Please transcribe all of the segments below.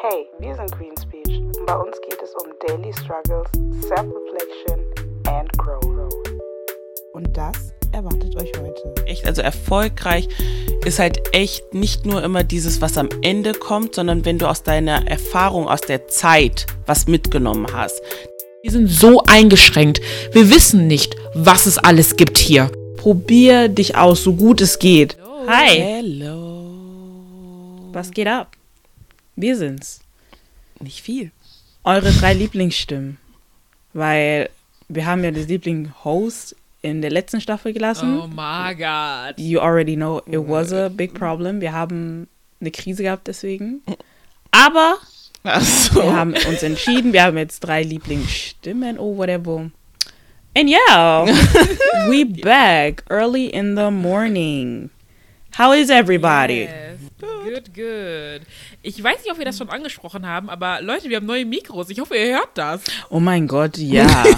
Hey, wir sind Queen Speech und bei uns geht es um Daily Struggles, Self-Reflection and Growth. Und das erwartet euch heute. Echt, also erfolgreich ist halt echt nicht nur immer dieses, was am Ende kommt, sondern wenn du aus deiner Erfahrung, aus der Zeit was mitgenommen hast. Wir sind so eingeschränkt. Wir wissen nicht, was es alles gibt hier. Probier dich aus, so gut es geht. Hi, Hello. Was geht ab? Wir sind's. Nicht viel. Eure drei Lieblingsstimmen. Weil wir haben ja das Liebling-Host in der letzten Staffel gelassen. Oh my God. You already know it was a big problem. Wir haben eine Krise gehabt deswegen. Aber Achso. wir haben uns entschieden, wir haben jetzt drei Lieblingsstimmen. Oh, whatever. And yeah, we back early in the morning. How is everybody? Yes. Good, good. Ich weiß nicht, ob wir das schon angesprochen haben, aber Leute, wir haben neue Mikros. Ich hoffe, ihr hört das. Oh mein Gott, ja.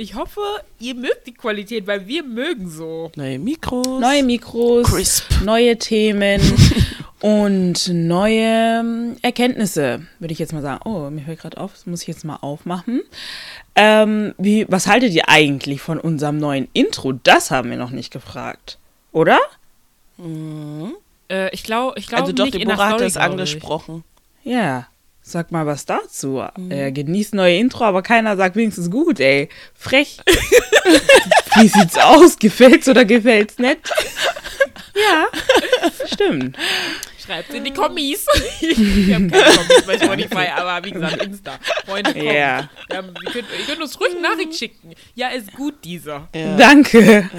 Ich hoffe, ihr mögt die Qualität, weil wir mögen so. Neue Mikros. Neue Mikros, Crisp. neue Themen und neue ähm, Erkenntnisse, würde ich jetzt mal sagen. Oh, mir hört gerade auf, das muss ich jetzt mal aufmachen. Ähm, wie, was haltet ihr eigentlich von unserem neuen Intro? Das haben wir noch nicht gefragt, oder? Äh, ich glaube, ich glaube Also doch, nicht in der Deborah hat ich. angesprochen. Ja. Sag mal was dazu. Er genießt neue Intro, aber keiner sagt wenigstens gut, ey. Frech. Wie sieht's aus? Gefällt's oder gefällt's nicht? Ja, stimmt. Schreibt in die Kommis. wir haben keine Kommis bei Spotify, aber wie gesagt, Insta. Freunde, kommt. Ja. Ihr, könnt, ihr könnt uns ruhig eine Nachricht schicken. Ja, ist gut, dieser. Ja. Danke.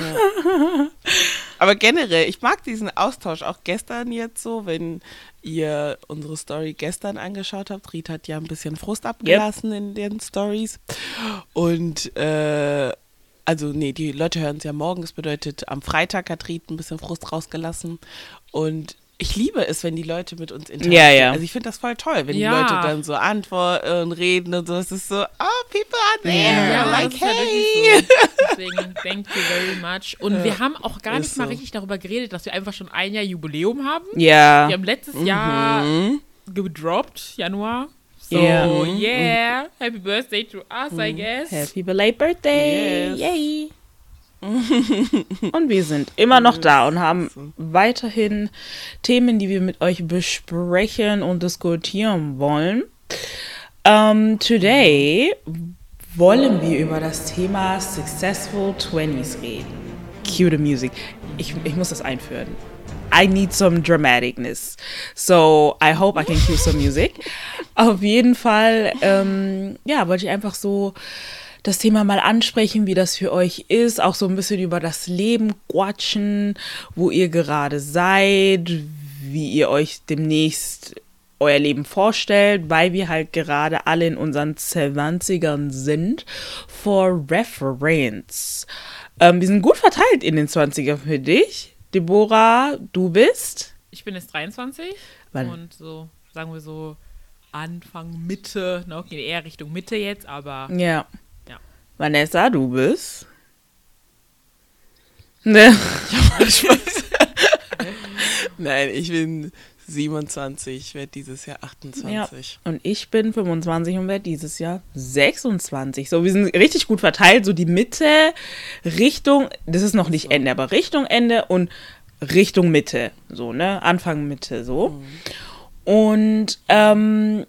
Aber generell, ich mag diesen Austausch auch gestern jetzt so, wenn ihr unsere Story gestern angeschaut habt. Ried hat ja ein bisschen Frust abgelassen in den Stories. Und äh, also nee, die Leute hören es ja morgen. Das bedeutet, am Freitag hat Ried ein bisschen Frust rausgelassen. Und ich liebe es, wenn die Leute mit uns interagieren. Ja, ja. Also ich finde das voll toll, wenn Ja. die Leute dann so antworten und reden und so. Es ist so, oh, people are there. Ja, like, ja hey. so. Deswegen, thank you very much. Und wir haben auch gar ist nicht mal so. richtig darüber geredet, dass wir einfach schon ein Jahr Jubiläum haben. Ja. Wir haben letztes Jahr Mhm. gedroppt, Januar. So, Ja. yeah. Happy Birthday to us, I guess. Happy belated birthday. Yes. Yay. und wir sind immer noch da und haben weiterhin Themen, die wir mit euch besprechen und diskutieren wollen. Ähm, today wollen wir über das Thema Successful 20s reden. Cue the music. Ich, ich muss das einführen. I need some dramaticness. So I hope I can cue some music. Auf jeden Fall, ähm, ja, wollte ich einfach so das Thema mal ansprechen, wie das für euch ist, auch so ein bisschen über das Leben quatschen, wo ihr gerade seid, wie ihr euch demnächst euer Leben vorstellt, weil wir halt gerade alle in unseren 20ern sind. For reference. Ähm, wir sind gut verteilt in den 20ern für dich. Deborah, du bist? Ich bin jetzt 23 Wann? und so, sagen wir so, Anfang, Mitte, ne, okay, eher Richtung Mitte jetzt, aber Ja. Ja. Vanessa, du bist? Ne? Nein, ich bin 27, ich werde dieses Jahr 28. Und ich bin 25 und werde dieses Jahr 26. So, wir sind richtig gut verteilt. So die Mitte, Richtung, das ist noch nicht Ende, aber Richtung Ende und Richtung Mitte. So, ne? Anfang Mitte, so. Und ähm,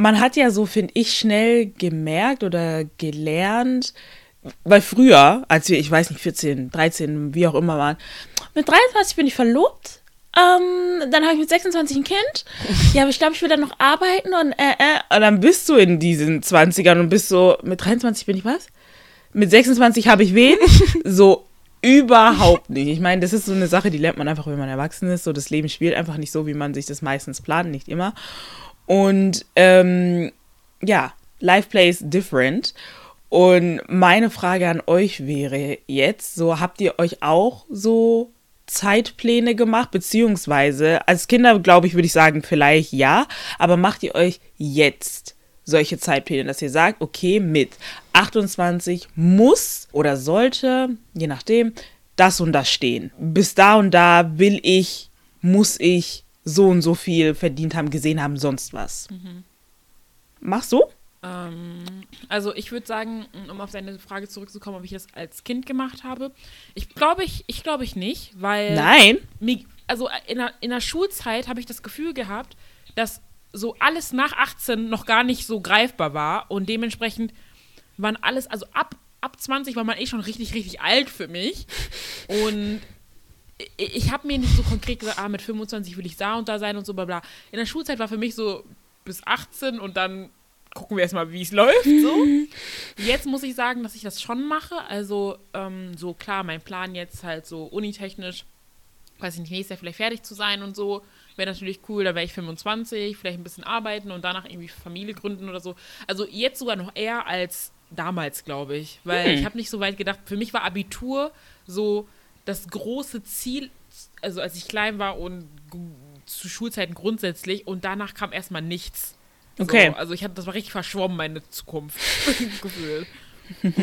man hat ja so, finde ich, schnell gemerkt oder gelernt, weil früher, als wir, ich weiß nicht, 14, 13, wie auch immer waren, mit 23 bin ich verlobt. Ähm, dann habe ich mit 26 ein Kind. Ja, aber ich glaube, ich will dann noch arbeiten und äh, äh. Und dann bist du in diesen 20ern und bist so, mit 23 bin ich was? Mit 26 habe ich wen? so überhaupt nicht. Ich meine, das ist so eine Sache, die lernt man einfach, wenn man erwachsen ist. So, das Leben spielt einfach nicht so, wie man sich das meistens plant, nicht immer. Und ähm, ja, life plays different. Und meine Frage an euch wäre jetzt, so habt ihr euch auch so Zeitpläne gemacht, beziehungsweise als Kinder, glaube ich, würde ich sagen, vielleicht ja, aber macht ihr euch jetzt solche Zeitpläne, dass ihr sagt, okay, mit 28 muss oder sollte, je nachdem, das und das stehen. Bis da und da will ich, muss ich so und so viel verdient haben, gesehen haben, sonst was. Machst du? Ähm, also ich würde sagen, um auf deine Frage zurückzukommen, ob ich das als Kind gemacht habe. Ich glaube ich, ich glaube ich nicht, weil Nein. mir, also in der, in der Schulzeit habe ich das Gefühl gehabt, dass so alles nach 18 noch gar nicht so greifbar war und dementsprechend waren alles, also ab, ab 20 war man eh schon richtig, richtig alt für mich und ich, habe mir nicht so konkret gesagt, ah, mit 25 will ich da und da sein und so, bla bla. In der Schulzeit war für mich so bis 18 und dann gucken wir erstmal, wie es läuft. So. Jetzt muss ich sagen, dass ich das schon mache. Also, ähm, so klar, mein Plan jetzt halt so unitechnisch, weiß ich nicht, nächstes Jahr vielleicht fertig zu sein und so, wäre natürlich cool. Da wäre ich 25, vielleicht ein bisschen arbeiten und danach irgendwie Familie gründen oder so. Also, jetzt sogar noch eher als damals, glaube ich. Weil Hm. ich habe nicht so weit gedacht, für mich war Abitur so das große Ziel, also als ich klein war und zu Schulzeiten grundsätzlich und danach kam erstmal nichts. Okay. So, also ich hatte, das war richtig verschwommen, meine Zukunft. Gefühl.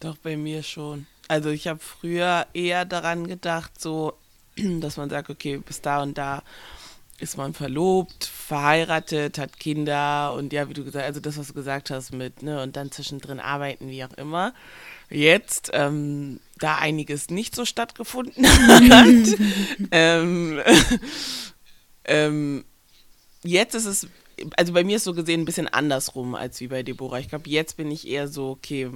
Doch, bei mir schon. Also ich habe früher eher daran gedacht, so, dass man sagt, okay, bis da und da ist man verlobt, verheiratet, hat Kinder und ja, wie du gesagt also das, was du gesagt hast mit, ne, und dann zwischendrin arbeiten, wie auch immer. Jetzt, ähm, da einiges nicht so stattgefunden hat, ähm, ähm, jetzt ist es, also bei mir ist so gesehen ein bisschen andersrum als wie bei Deborah. Ich glaube, jetzt bin ich eher so, okay,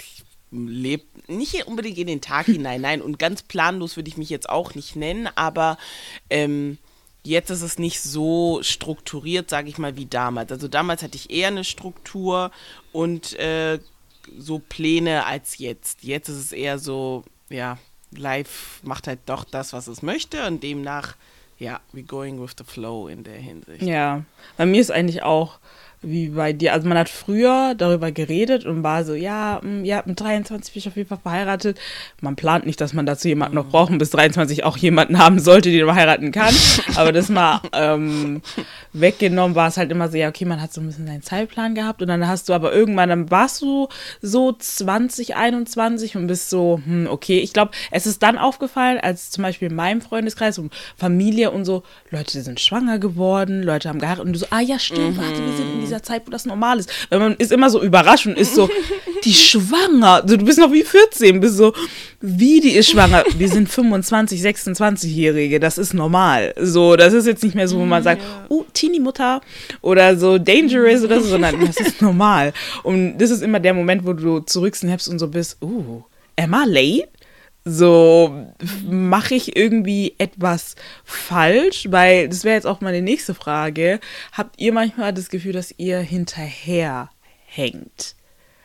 ich lebe nicht unbedingt in den Tag hinein, nein, und ganz planlos würde ich mich jetzt auch nicht nennen, aber ähm, jetzt ist es nicht so strukturiert, sage ich mal, wie damals. Also damals hatte ich eher eine Struktur und äh, so Pläne als jetzt. Jetzt ist es eher so, ja, live macht halt doch das, was es möchte und demnach, ja, we going with the flow in der Hinsicht. Ja, bei mir ist eigentlich auch wie bei dir. Also man hat früher darüber geredet und war so, ja, mm, ja, mit 23 bin ich auf jeden Fall verheiratet. Man plant nicht, dass man dazu jemanden noch braucht und bis 23 auch jemanden haben sollte, den man heiraten kann. Aber das mal ähm, weggenommen war es halt immer so, ja, okay, man hat so ein bisschen seinen Zeitplan gehabt und dann hast du aber irgendwann, dann warst du so 20, 21 und bist so, hm, okay, ich glaube, es ist dann aufgefallen, als zum Beispiel in meinem Freundeskreis und Familie und so, Leute sind schwanger geworden, Leute haben geheiratet und du so, ah ja, stimmt, warte, wir sind in dieser Zeit, wo das normal ist. Weil man ist immer so überrascht und ist so, die schwanger, so, du bist noch wie 14, bist so, wie die ist schwanger. Wir sind 25, 26-Jährige, das ist normal. So, das ist jetzt nicht mehr so, wo man sagt, oh, Teenie-Mutter oder so dangerous oder so, sondern das ist normal. Und das ist immer der Moment, wo du zurücksnappst und so bist, uh, am I late? So, mache ich irgendwie etwas falsch? Weil das wäre jetzt auch meine nächste Frage. Habt ihr manchmal das Gefühl, dass ihr hinterher hängt?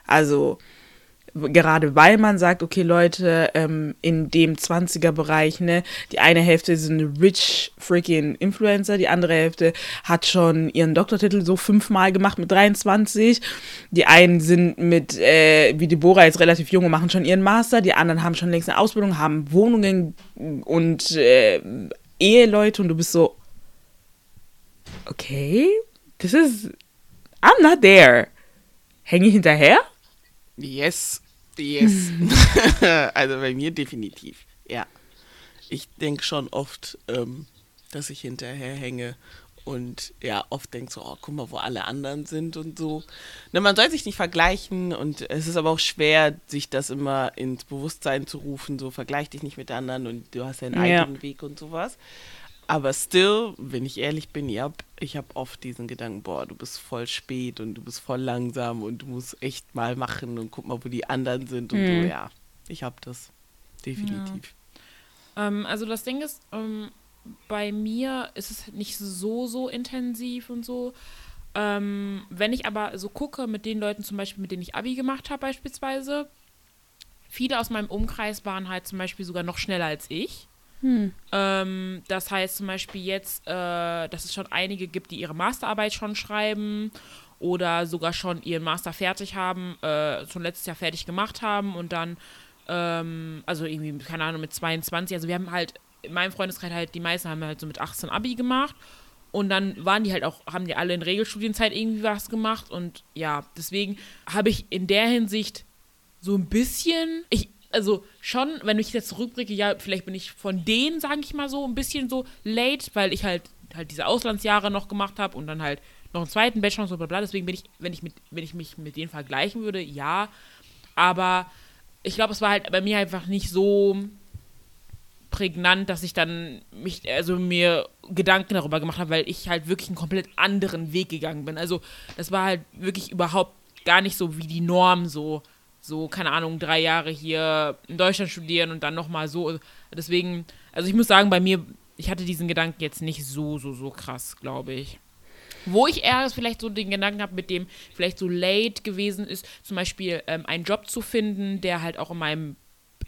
Also, gerade weil man sagt, okay, Leute, ähm, in dem 20er-Bereich, ne, die eine Hälfte sind rich freaking Influencer, die andere Hälfte hat schon ihren Doktortitel so fünfmal gemacht mit 23. Die einen sind mit, äh, wie Deborah jetzt relativ jung und machen schon ihren Master, die anderen haben schon längst eine Ausbildung, haben Wohnungen und äh, Eheleute und du bist so, okay, this is, I'm not there. Hänge ich hinterher? Yes, yes. also bei mir definitiv, ja. Ich denke schon oft, ähm, dass ich hinterher hänge und ja, oft denke so, oh, guck mal, wo alle anderen sind und so. Ne, man soll sich nicht vergleichen und es ist aber auch schwer, sich das immer ins Bewusstsein zu rufen, so vergleich dich nicht mit anderen und du hast deinen Ja. eigenen Weg und sowas. Aber still, wenn ich ehrlich bin, ja, ich habe oft diesen Gedanken, boah, du bist voll spät und du bist voll langsam und du musst echt mal machen und guck mal, wo die anderen sind und Mhm. so, ja. Ich habe das. Definitiv. Ähm, also das Ding ist, ähm, bei mir ist es nicht so, so intensiv und so. Ähm, wenn ich aber so gucke mit den Leuten zum Beispiel, mit denen ich Abi gemacht habe beispielsweise, viele aus meinem Umkreis waren halt zum Beispiel sogar noch schneller als ich. Ähm, das heißt zum Beispiel jetzt, äh, dass es schon einige gibt, die ihre Masterarbeit schon schreiben oder sogar schon ihren Master fertig haben, äh, schon letztes Jahr fertig gemacht haben und dann, ähm, also irgendwie, keine Ahnung, mit 22, also wir haben halt, in meinem Freundeskreis halt, die meisten haben halt so mit 18 Abi gemacht und dann waren die halt auch, haben die alle in Regelstudienzeit irgendwie was gemacht und ja, deswegen habe ich in der Hinsicht so ein bisschen, ich, also schon, wenn ich jetzt zurückblicke, ja, vielleicht bin ich von denen, sage ich mal so, ein bisschen so late, weil ich halt halt diese Auslandsjahre noch gemacht habe und dann halt noch einen zweiten Bachelor und so bla bla. Deswegen bin ich, wenn ich mit, wenn ich mich mit denen vergleichen würde, ja. Aber ich glaube, es war halt bei mir einfach nicht so prägnant, dass ich dann mich, also mir Gedanken darüber gemacht habe, weil ich halt wirklich einen komplett anderen Weg gegangen bin. Also das war halt wirklich überhaupt gar nicht so wie die Norm, so, so, keine Ahnung, drei Jahre hier in Deutschland studieren und dann nochmal so. Deswegen, also ich muss sagen, bei mir, ich hatte diesen Gedanken jetzt nicht so, so, so krass, glaube ich. Wo ich eher vielleicht so den Gedanken habe, mit dem vielleicht so late gewesen ist, zum Beispiel ähm, einen Job zu finden, der halt auch in meinem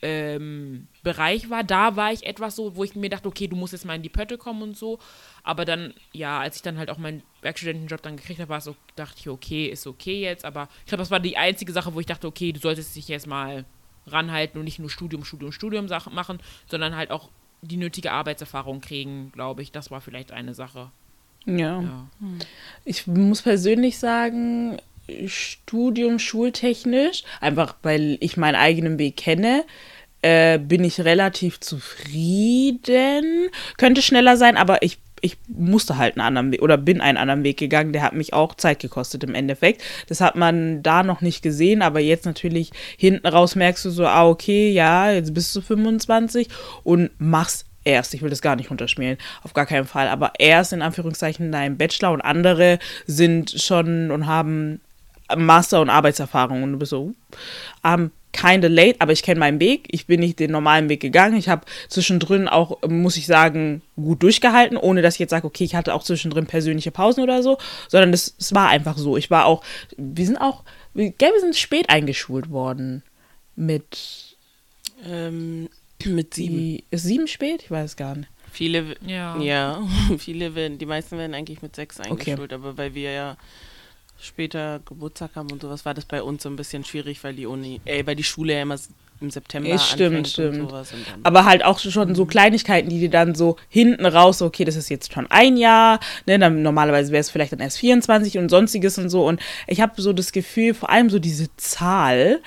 ähm, Bereich war. Da war ich etwas so, wo ich mir dachte, okay, du musst jetzt mal in die Pötte kommen und so. Aber dann, ja, als ich dann halt auch meinen Werkstudentenjob dann gekriegt habe, war es so, dachte ich, okay, ist okay jetzt. Aber ich glaube, das war die einzige Sache, wo ich dachte, okay, du solltest dich jetzt mal ranhalten und nicht nur Studium, Studium, Studium Sachen machen, sondern halt auch die nötige Arbeitserfahrung kriegen, glaube ich. Das war vielleicht eine Sache. Ja. ja. Ich muss persönlich sagen, Studium schultechnisch, einfach weil ich meinen eigenen Weg kenne, äh, bin ich relativ zufrieden. Könnte schneller sein, aber ich, ich musste halt einen anderen Weg oder bin einen anderen Weg gegangen. Der hat mich auch Zeit gekostet im Endeffekt. Das hat man da noch nicht gesehen, aber jetzt natürlich hinten raus merkst du so, ah, okay, ja, jetzt bist du 25 und machst erst, ich will das gar nicht runterschmieren, auf gar keinen Fall, aber erst in Anführungszeichen dein Bachelor und andere sind schon und haben Master- und Arbeitserfahrung und du bist so, um, kinda late, aber ich kenne meinen Weg. Ich bin nicht den normalen Weg gegangen. Ich habe zwischendrin auch, muss ich sagen, gut durchgehalten, ohne dass ich jetzt sage, okay, ich hatte auch zwischendrin persönliche Pausen oder so, sondern es war einfach so. Ich war auch, wir sind auch, gell, wir sind spät eingeschult worden mit ähm, mit sieben. Die, ist sieben spät? Ich weiß gar nicht. Viele, ja, ja viele werden, die meisten werden eigentlich mit sechs eingeschult, okay. aber weil wir ja später Geburtstag haben und sowas, war das bei uns so ein bisschen schwierig, weil die Uni, äh, weil die Schule ja immer im September es stimmt, stimmt. Aber halt auch schon so mhm. Kleinigkeiten, die dir dann so hinten raus, okay, das ist jetzt schon ein Jahr, ne, dann normalerweise wäre es vielleicht dann erst 24 und sonstiges und so. Und ich habe so das Gefühl, vor allem so diese Zahl,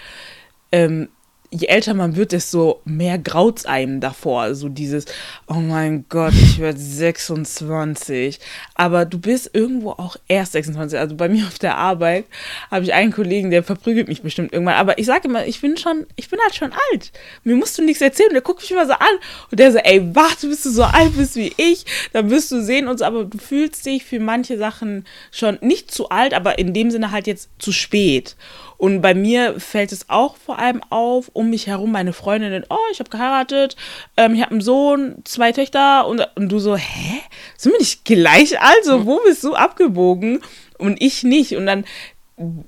ähm, je älter man wird, desto mehr graut einem davor. So dieses, oh mein Gott, ich werde 26. Aber du bist irgendwo auch erst 26. Also bei mir auf der Arbeit habe ich einen Kollegen, der verprügelt mich bestimmt irgendwann. Aber ich sage immer, ich bin schon, ich bin halt schon alt. Mir musst du nichts erzählen. Der guckt mich immer so an. Und der so, ey, warte, bis du so alt bist wie ich. Dann wirst du sehen und so. Aber du fühlst dich für manche Sachen schon nicht zu alt, aber in dem Sinne halt jetzt zu spät. Und bei mir fällt es auch vor allem auf, um mich herum meine Freundinnen, oh, ich habe geheiratet, ähm, ich habe einen Sohn, zwei Töchter und, und du so, hä? Sind wir nicht gleich alt? So, wo bist du abgebogen? Und ich nicht. Und dann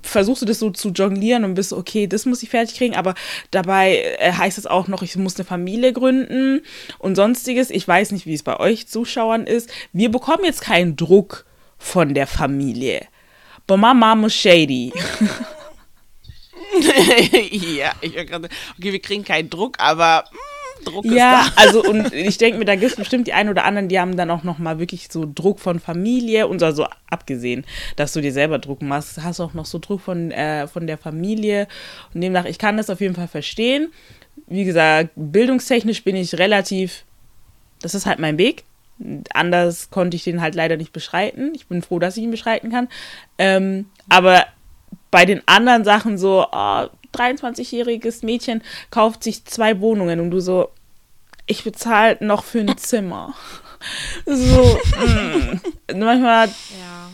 versuchst du das so zu jonglieren und bist okay, das muss ich fertig kriegen, aber dabei äh, heißt es auch noch, ich muss eine Familie gründen und sonstiges. Ich weiß nicht, wie es bei euch Zuschauern ist. Wir bekommen jetzt keinen Druck von der Familie. But my mom was shady. ja, ich gerade, okay, wir kriegen keinen Druck, aber mh, mm, Druck ist ja, da. also und ich denke mir, da gibt es bestimmt die einen oder anderen, die haben dann auch nochmal wirklich so Druck von Familie und so abgesehen, dass du dir selber Druck machst, hast du auch noch so Druck von, äh, von der Familie und demnach, ich kann das auf jeden Fall verstehen. Wie gesagt, bildungstechnisch bin ich relativ, das ist halt mein Weg. Anders konnte ich den halt leider nicht beschreiten. Ich bin froh, dass ich ihn beschreiten kann. Ähm, aber bei den anderen Sachen so, oh, 23-jähriges Mädchen kauft sich zwei Wohnungen und du so, ich bezahle noch für ein Zimmer. so, mm. manchmal, ja.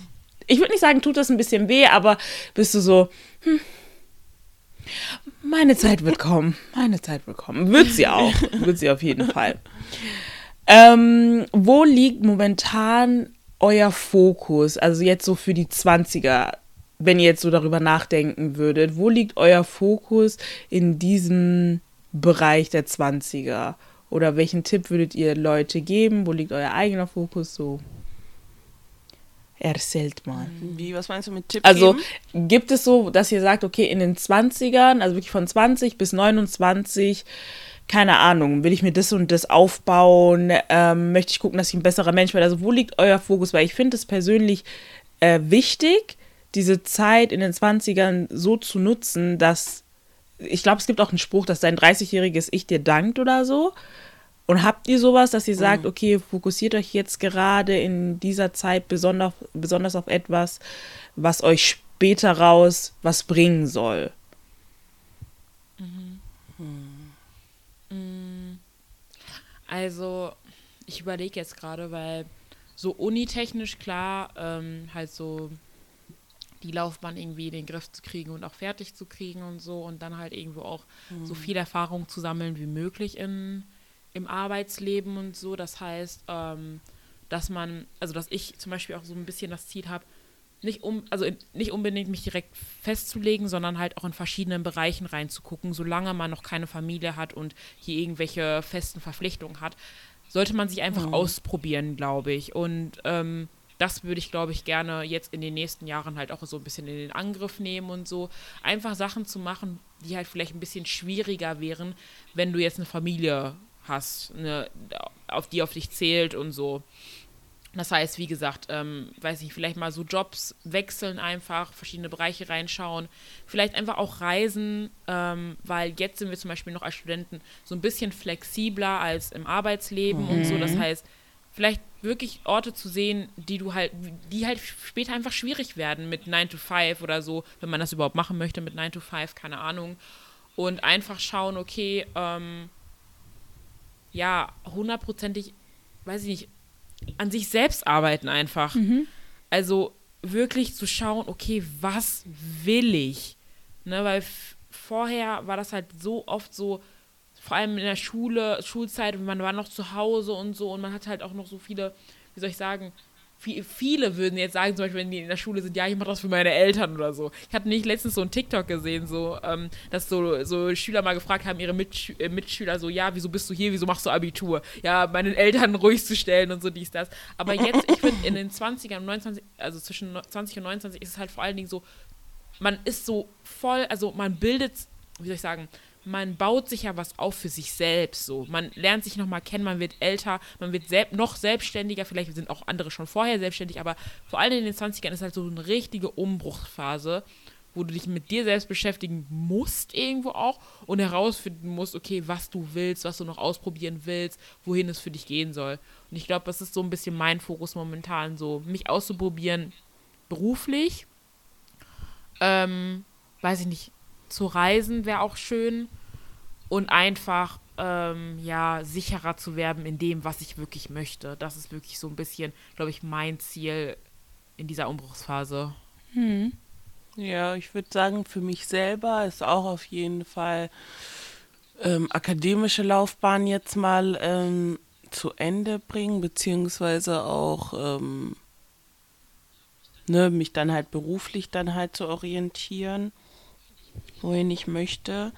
ich würde nicht sagen, tut das ein bisschen weh, aber bist du so, hm, meine Zeit wird kommen, meine Zeit wird kommen. Wird sie auch, wird sie auf jeden Fall. Ähm, wo liegt momentan euer Fokus? Also jetzt so für die 20er wenn ihr jetzt so darüber nachdenken würdet, wo liegt euer Fokus in diesem Bereich der 20er? Oder welchen Tipp würdet ihr Leute geben? Wo liegt euer eigener Fokus so? Erzählt mal. Wie, was meinst du mit Tipp Also geben? gibt es so, dass ihr sagt, okay, in den 20ern, also wirklich von 20 bis 29, keine Ahnung, will ich mir das und das aufbauen? Ähm, möchte ich gucken, dass ich ein besserer Mensch werde? Also wo liegt euer Fokus? Weil ich finde es persönlich äh, wichtig, diese Zeit in den 20ern so zu nutzen, dass ich glaube, es gibt auch einen Spruch, dass dein 30-jähriges Ich dir dankt oder so. Und habt ihr sowas, dass ihr sagt, okay, fokussiert euch jetzt gerade in dieser Zeit besonders, besonders auf etwas, was euch später raus was bringen soll? Also, ich überlege jetzt gerade, weil so unitechnisch klar, ähm, halt so die Laufbahn irgendwie in den Griff zu kriegen und auch fertig zu kriegen und so und dann halt irgendwo auch so viel Erfahrung zu sammeln wie möglich in, im Arbeitsleben und so. Das heißt, ähm, dass man, also dass ich zum Beispiel auch so ein bisschen das Ziel habe, nicht um, also in, nicht unbedingt mich direkt festzulegen, sondern halt auch in verschiedenen Bereichen reinzugucken, solange man noch keine Familie hat und hier irgendwelche festen Verpflichtungen hat, sollte man sich einfach ausprobieren, glaube ich. Und ähm, das würde ich, glaube ich, gerne jetzt in den nächsten Jahren halt auch so ein bisschen in den Angriff nehmen und so. Einfach Sachen zu machen, die halt vielleicht ein bisschen schwieriger wären, wenn du jetzt eine Familie hast, eine, auf die auf dich zählt und so. Das heißt, wie gesagt, ähm, weiß ich, vielleicht mal so Jobs wechseln einfach, verschiedene Bereiche reinschauen, vielleicht einfach auch reisen, ähm, weil jetzt sind wir zum Beispiel noch als Studenten so ein bisschen flexibler als im Arbeitsleben und so. Das heißt, vielleicht wirklich Orte zu sehen, die du halt, die halt später einfach schwierig werden mit 9 to 5 oder so, wenn man das überhaupt machen möchte mit 9 to 5, keine Ahnung. Und einfach schauen, okay, ähm, ja, hundertprozentig, weiß ich nicht, an sich selbst arbeiten einfach. Also wirklich zu schauen, okay, was will ich? Ne, weil vorher war das halt so oft so, vor allem in der Schule, Schulzeit, man war noch zu Hause und so und man hat halt auch noch so viele, wie soll ich sagen, vi- viele würden jetzt sagen, zum Beispiel, wenn die in der Schule sind, ja, ich mache das für meine Eltern oder so. Ich hatte nicht letztens so ein TikTok gesehen, so, ähm, dass so, so Schüler mal gefragt haben, ihre Mitschü äh, Mitschüler so, ja, wieso bist du hier, wieso machst du Abitur? Ja, meinen Eltern ruhig zu stellen und so dies, das. Aber jetzt, ich finde, in den 20ern und 29, also zwischen 20 und 29 ist es halt vor allen Dingen so, man ist so voll, also man bildet, wie soll ich sagen, man baut sich ja was auf für sich selbst so. Man lernt sich nochmal kennen, man wird älter, man wird selb noch selbstständiger, vielleicht sind auch andere schon vorher selbstständig, aber vor allem in den 20ern ist halt so eine richtige Umbruchsphase, wo du dich mit dir selbst beschäftigen musst irgendwo auch und herausfinden musst, okay, was du willst, was du noch ausprobieren willst, wohin es für dich gehen soll. Und ich glaube, das ist so ein bisschen mein Fokus momentan, so mich auszuprobieren beruflich, ähm, weiß ich nicht, zu reisen wäre auch schön und einfach ähm, ja sicherer zu werden in dem, was ich wirklich möchte. Das ist wirklich so ein bisschen, glaube ich, mein Ziel in dieser Umbruchsphase. Ja, ich würde sagen, für mich selber ist auch auf jeden Fall ähm, akademische Laufbahn jetzt mal ähm, zu Ende bringen, beziehungsweise auch ähm, ne, mich dann halt beruflich dann halt zu orientieren, wohin ich möchte.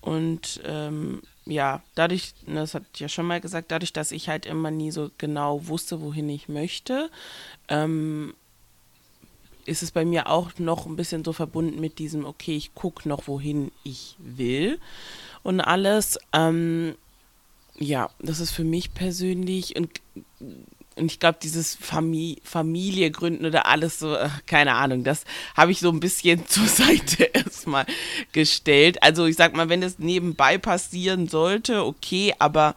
Und ähm, ja, dadurch, das hat ich ja schon mal gesagt, dadurch, dass ich halt immer nie so genau wusste, wohin ich möchte, ähm, ist es bei mir auch noch ein bisschen so verbunden mit diesem, okay, ich gucke noch, wohin ich will und alles. Ähm, ja, das ist für mich persönlich und, und ich glaube, dieses Famili Familie gründen oder alles so, äh, keine Ahnung, das habe ich so ein bisschen zur Seite erstmal gestellt. Also ich sag mal, wenn es nebenbei passieren sollte, okay, aber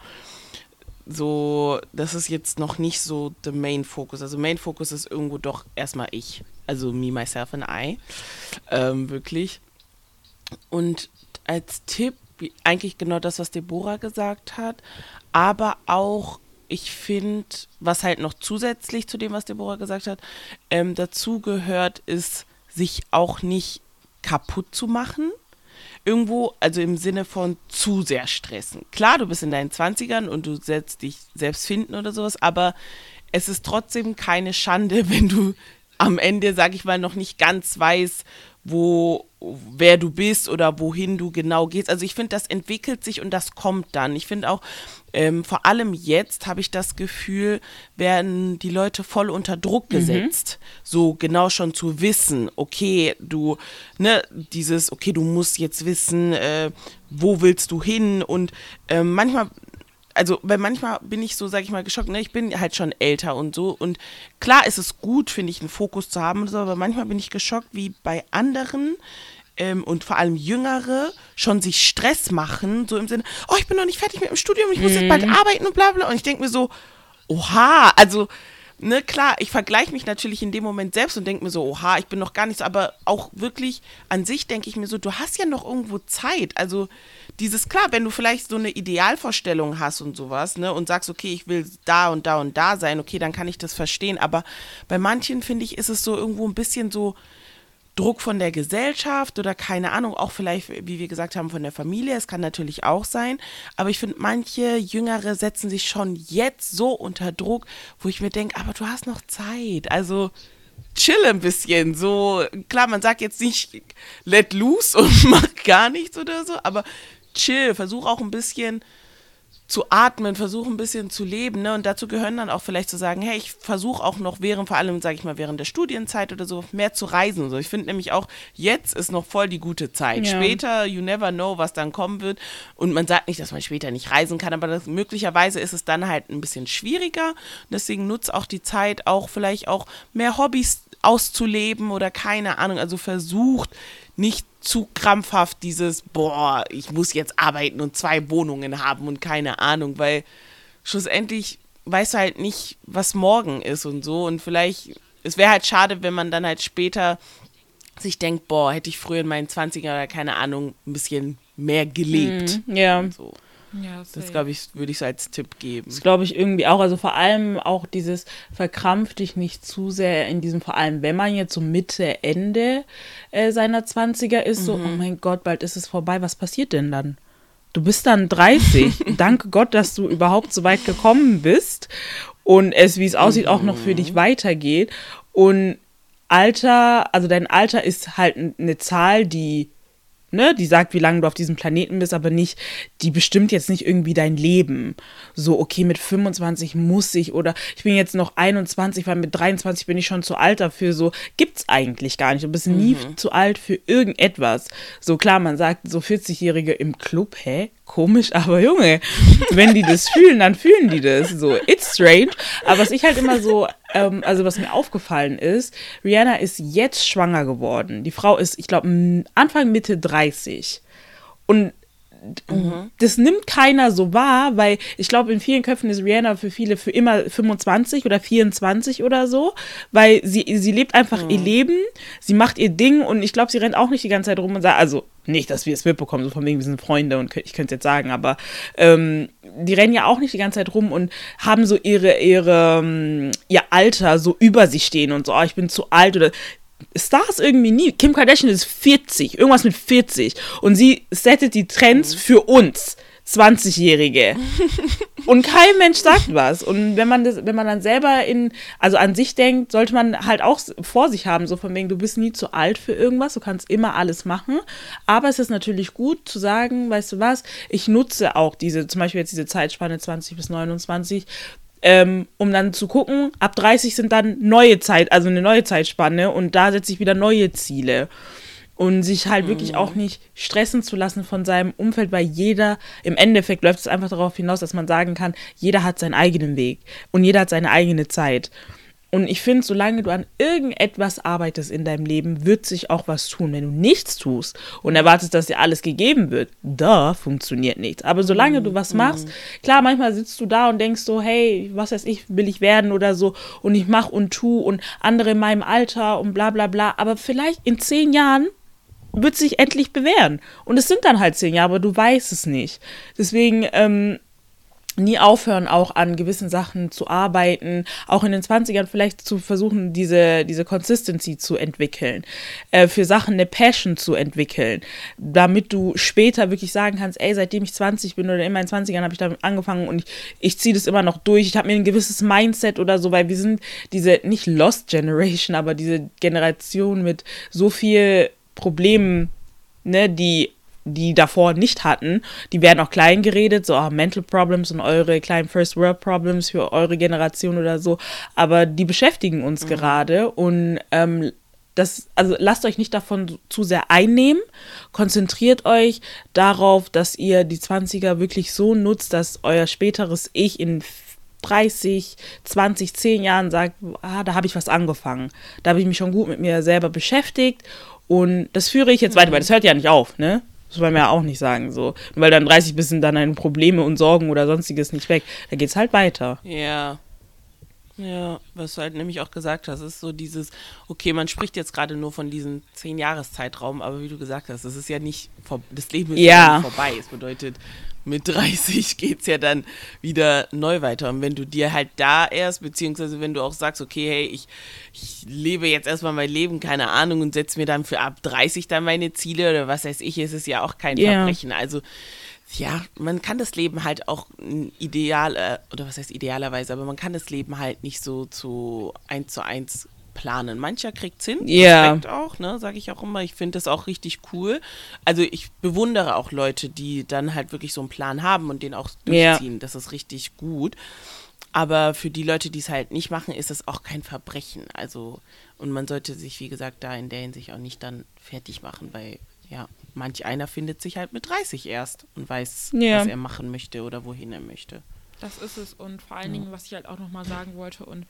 so, das ist jetzt noch nicht so der Main Focus. Also Main Focus ist irgendwo doch erstmal ich. Also me, myself and I. Ähm, wirklich. Und als Tipp, eigentlich genau das, was Deborah gesagt hat, aber auch, ich finde, was halt noch zusätzlich zu dem, was Deborah gesagt hat, ähm, dazu gehört, ist, sich auch nicht kaputt zu machen irgendwo, also im Sinne von zu sehr stressen. Klar, du bist in deinen 20ern und du setzt dich selbst finden oder sowas, aber es ist trotzdem keine Schande, wenn du am Ende, sag ich mal, noch nicht ganz weißt, wo, wer du bist oder wohin du genau gehst. Also ich finde, das entwickelt sich und das kommt dann. Ich finde auch, ähm, vor allem jetzt habe ich das Gefühl, werden die Leute voll unter Druck gesetzt, so genau schon zu wissen, okay, du, ne, dieses, okay, du musst jetzt wissen, äh, wo willst du hin und ähm, manchmal also, weil manchmal bin ich so, sag ich mal, geschockt, ne? Ich bin halt schon älter und so. Und klar ist es gut, finde ich, einen Fokus zu haben und so, aber manchmal bin ich geschockt, wie bei anderen ähm, und vor allem Jüngere schon sich Stress machen, so im Sinne, oh, ich bin noch nicht fertig mit dem Studium, ich muss jetzt bald arbeiten und bla bla. Und ich denke mir so, oha, also ne, klar, ich vergleiche mich natürlich in dem Moment selbst und denke mir so, oha, ich bin noch gar nichts, aber auch wirklich an sich denke ich mir so, du hast ja noch irgendwo Zeit. Also dieses, klar, wenn du vielleicht so eine Idealvorstellung hast und sowas, ne, und sagst, okay, ich will da und da und da sein, okay, dann kann ich das verstehen. Aber bei manchen, finde ich, ist es so irgendwo ein bisschen so, Druck von der Gesellschaft oder keine Ahnung, auch vielleicht, wie wir gesagt haben, von der Familie. Es kann natürlich auch sein. Aber ich finde, manche Jüngere setzen sich schon jetzt so unter Druck, wo ich mir denke, aber du hast noch Zeit. Also chill ein bisschen. So, klar, man sagt jetzt nicht let loose und mach gar nichts oder so, aber chill. Versuch auch ein bisschen zu atmen, versuchen ein bisschen zu leben. Ne? Und dazu gehören dann auch vielleicht zu sagen, hey, ich versuche auch noch während, vor allem, sage ich mal, während der Studienzeit oder so, mehr zu reisen. So. Ich finde nämlich auch, jetzt ist noch voll die gute Zeit. Ja. Später, you never know, was dann kommen wird. Und man sagt nicht, dass man später nicht reisen kann, aber das, möglicherweise ist es dann halt ein bisschen schwieriger. Deswegen nutzt auch die Zeit, auch vielleicht auch mehr Hobbys auszuleben oder keine Ahnung. Also versucht nicht zu krampfhaft dieses, boah, ich muss jetzt arbeiten und zwei Wohnungen haben und keine Ahnung, weil schlussendlich weißt du halt nicht, was morgen ist und so. Und vielleicht, es wäre halt schade, wenn man dann halt später sich denkt, boah, hätte ich früher in meinen 20er oder keine Ahnung, ein bisschen mehr gelebt. Ja. Und so. Ja, Das glaube ich, würde ich so als Tipp geben. Das glaube ich irgendwie auch. Also vor allem auch dieses verkrampft dich nicht zu sehr in diesem, vor allem wenn man jetzt so Mitte, Ende äh, seiner 20er ist, so, oh mein Gott, bald ist es vorbei, was passiert denn dann? Du bist dann 30. Danke Gott, dass du überhaupt so weit gekommen bist und es, wie es aussieht, auch noch für dich weitergeht. Und Alter, also dein Alter ist halt eine Zahl, die ne, die sagt, wie lange du auf diesem Planeten bist, aber nicht, die bestimmt jetzt nicht irgendwie dein Leben. So, okay, mit 25 muss ich oder ich bin jetzt noch 21, weil mit 23 bin ich schon zu alt dafür. So, gibt's eigentlich gar nicht. Du bist nie zu alt für irgendetwas. So, klar, man sagt, so 40-Jährige im Club, hä? Komisch, aber Junge, wenn die das fühlen, dann fühlen die das. So, it's strange. Aber was ich halt immer so, ähm, also was mir aufgefallen ist, Rihanna ist jetzt schwanger geworden. Die Frau ist, ich glaube, Anfang Mitte 30. Und das nimmt keiner so wahr, weil ich glaube, in vielen Köpfen ist Rihanna für viele für immer 25 oder 24 oder so, weil sie, sie lebt einfach ihr Leben, sie macht ihr Ding und ich glaube, sie rennt auch nicht die ganze Zeit rum und sagt, also nicht, dass wir es mitbekommen, so von wegen, wir sind Freunde und ich könnte es jetzt sagen, aber ähm, die rennen ja auch nicht die ganze Zeit rum und haben so ihre, ihre, ähm, ihr Alter so über sich stehen und so, oh, ich bin zu alt oder Stars irgendwie nie. Kim Kardashian ist 40, irgendwas mit 40. Und sie settet die Trends für uns, 20-Jährige. Und kein Mensch sagt was. Und wenn man das, wenn man dann selber in, also an sich denkt, sollte man halt auch vor sich haben, so von wegen, du bist nie zu alt für irgendwas, du kannst immer alles machen. Aber es ist natürlich gut zu sagen, weißt du was, ich nutze auch diese, zum Beispiel jetzt diese Zeitspanne 20 bis 29, ähm, um dann zu gucken, ab 30 sind dann neue Zeit, also eine neue Zeitspanne und da setze ich wieder neue Ziele. Und sich halt wirklich auch nicht stressen zu lassen von seinem Umfeld, weil jeder, im Endeffekt läuft es einfach darauf hinaus, dass man sagen kann, jeder hat seinen eigenen Weg und jeder hat seine eigene Zeit. Und ich finde, solange du an irgendetwas arbeitest in deinem Leben, wird sich auch was tun. Wenn du nichts tust und erwartest, dass dir alles gegeben wird, da funktioniert nichts. Aber solange du was machst, klar, manchmal sitzt du da und denkst so, hey, was weiß ich, will ich werden oder so und ich mach und tu und andere in meinem Alter und bla bla bla. Aber vielleicht in zehn Jahren wird sich endlich bewähren. Und es sind dann halt zehn Jahre, aber du weißt es nicht. Deswegen, ähm, nie aufhören, auch an gewissen Sachen zu arbeiten, auch in den 20ern vielleicht zu versuchen, diese, diese Consistency zu entwickeln, äh, für Sachen eine Passion zu entwickeln, damit du später wirklich sagen kannst, ey, seitdem ich 20 bin oder in meinen 20ern habe ich damit angefangen und ich, ich ziehe das immer noch durch, ich habe mir ein gewisses Mindset oder so, weil wir sind diese, nicht Lost Generation, aber diese Generation mit so viel Problemen, ne, die die davor nicht hatten, die werden auch klein geredet, so ah, Mental Problems und eure kleinen First World Problems für eure Generation oder so, aber die beschäftigen uns gerade und ähm, das, also lasst euch nicht davon zu sehr einnehmen, konzentriert euch darauf, dass ihr die 20er wirklich so nutzt, dass euer späteres Ich in 30, 20, 10 Jahren sagt, ah, da habe ich was angefangen. Da habe ich mich schon gut mit mir selber beschäftigt Und das führe ich jetzt weiter, weil das hört ja nicht auf, ne? Das wollen wir ja auch nicht sagen, so. Weil dann 30 bis sind dann deine Probleme und Sorgen oder sonstiges nicht weg. Da geht's halt weiter. Ja. Ja, was du halt nämlich auch gesagt hast, ist so dieses, okay, man spricht jetzt gerade nur von diesem zehn Jahreszeitraum, aber wie du gesagt hast, das ist ja nicht, das Leben ist Ja. nicht vorbei. Es bedeutet, mit 30 geht's ja dann wieder neu weiter. Und wenn du dir halt da erst, beziehungsweise wenn du auch sagst, okay, hey, ich, ich lebe jetzt erstmal mein Leben, keine Ahnung, und setze mir dann für ab 30 dann meine Ziele oder was weiß ich, ist es ja auch kein Ja. Verbrechen. Also ja, man kann das Leben halt auch ideal, äh, oder was heißt idealerweise, aber man kann das Leben halt nicht so zu eins zu eins planen. Mancher kriegt's hin, Ja. Respekt auch, ne, sage ich auch immer. Ich finde das auch richtig cool. Also ich bewundere auch Leute, die dann halt wirklich so einen Plan haben und den auch Ja. durchziehen. Das ist richtig gut. Aber für die Leute, die es halt nicht machen, ist es auch kein Verbrechen. Also, und man sollte sich, wie gesagt, da in der Hinsicht auch nicht dann fertig machen, weil, ja, manch einer findet sich halt mit 30 erst und weiß, Ja. was er machen möchte oder wohin er möchte. Das ist es. Und vor allen Dingen, was ich halt auch nochmal sagen wollte und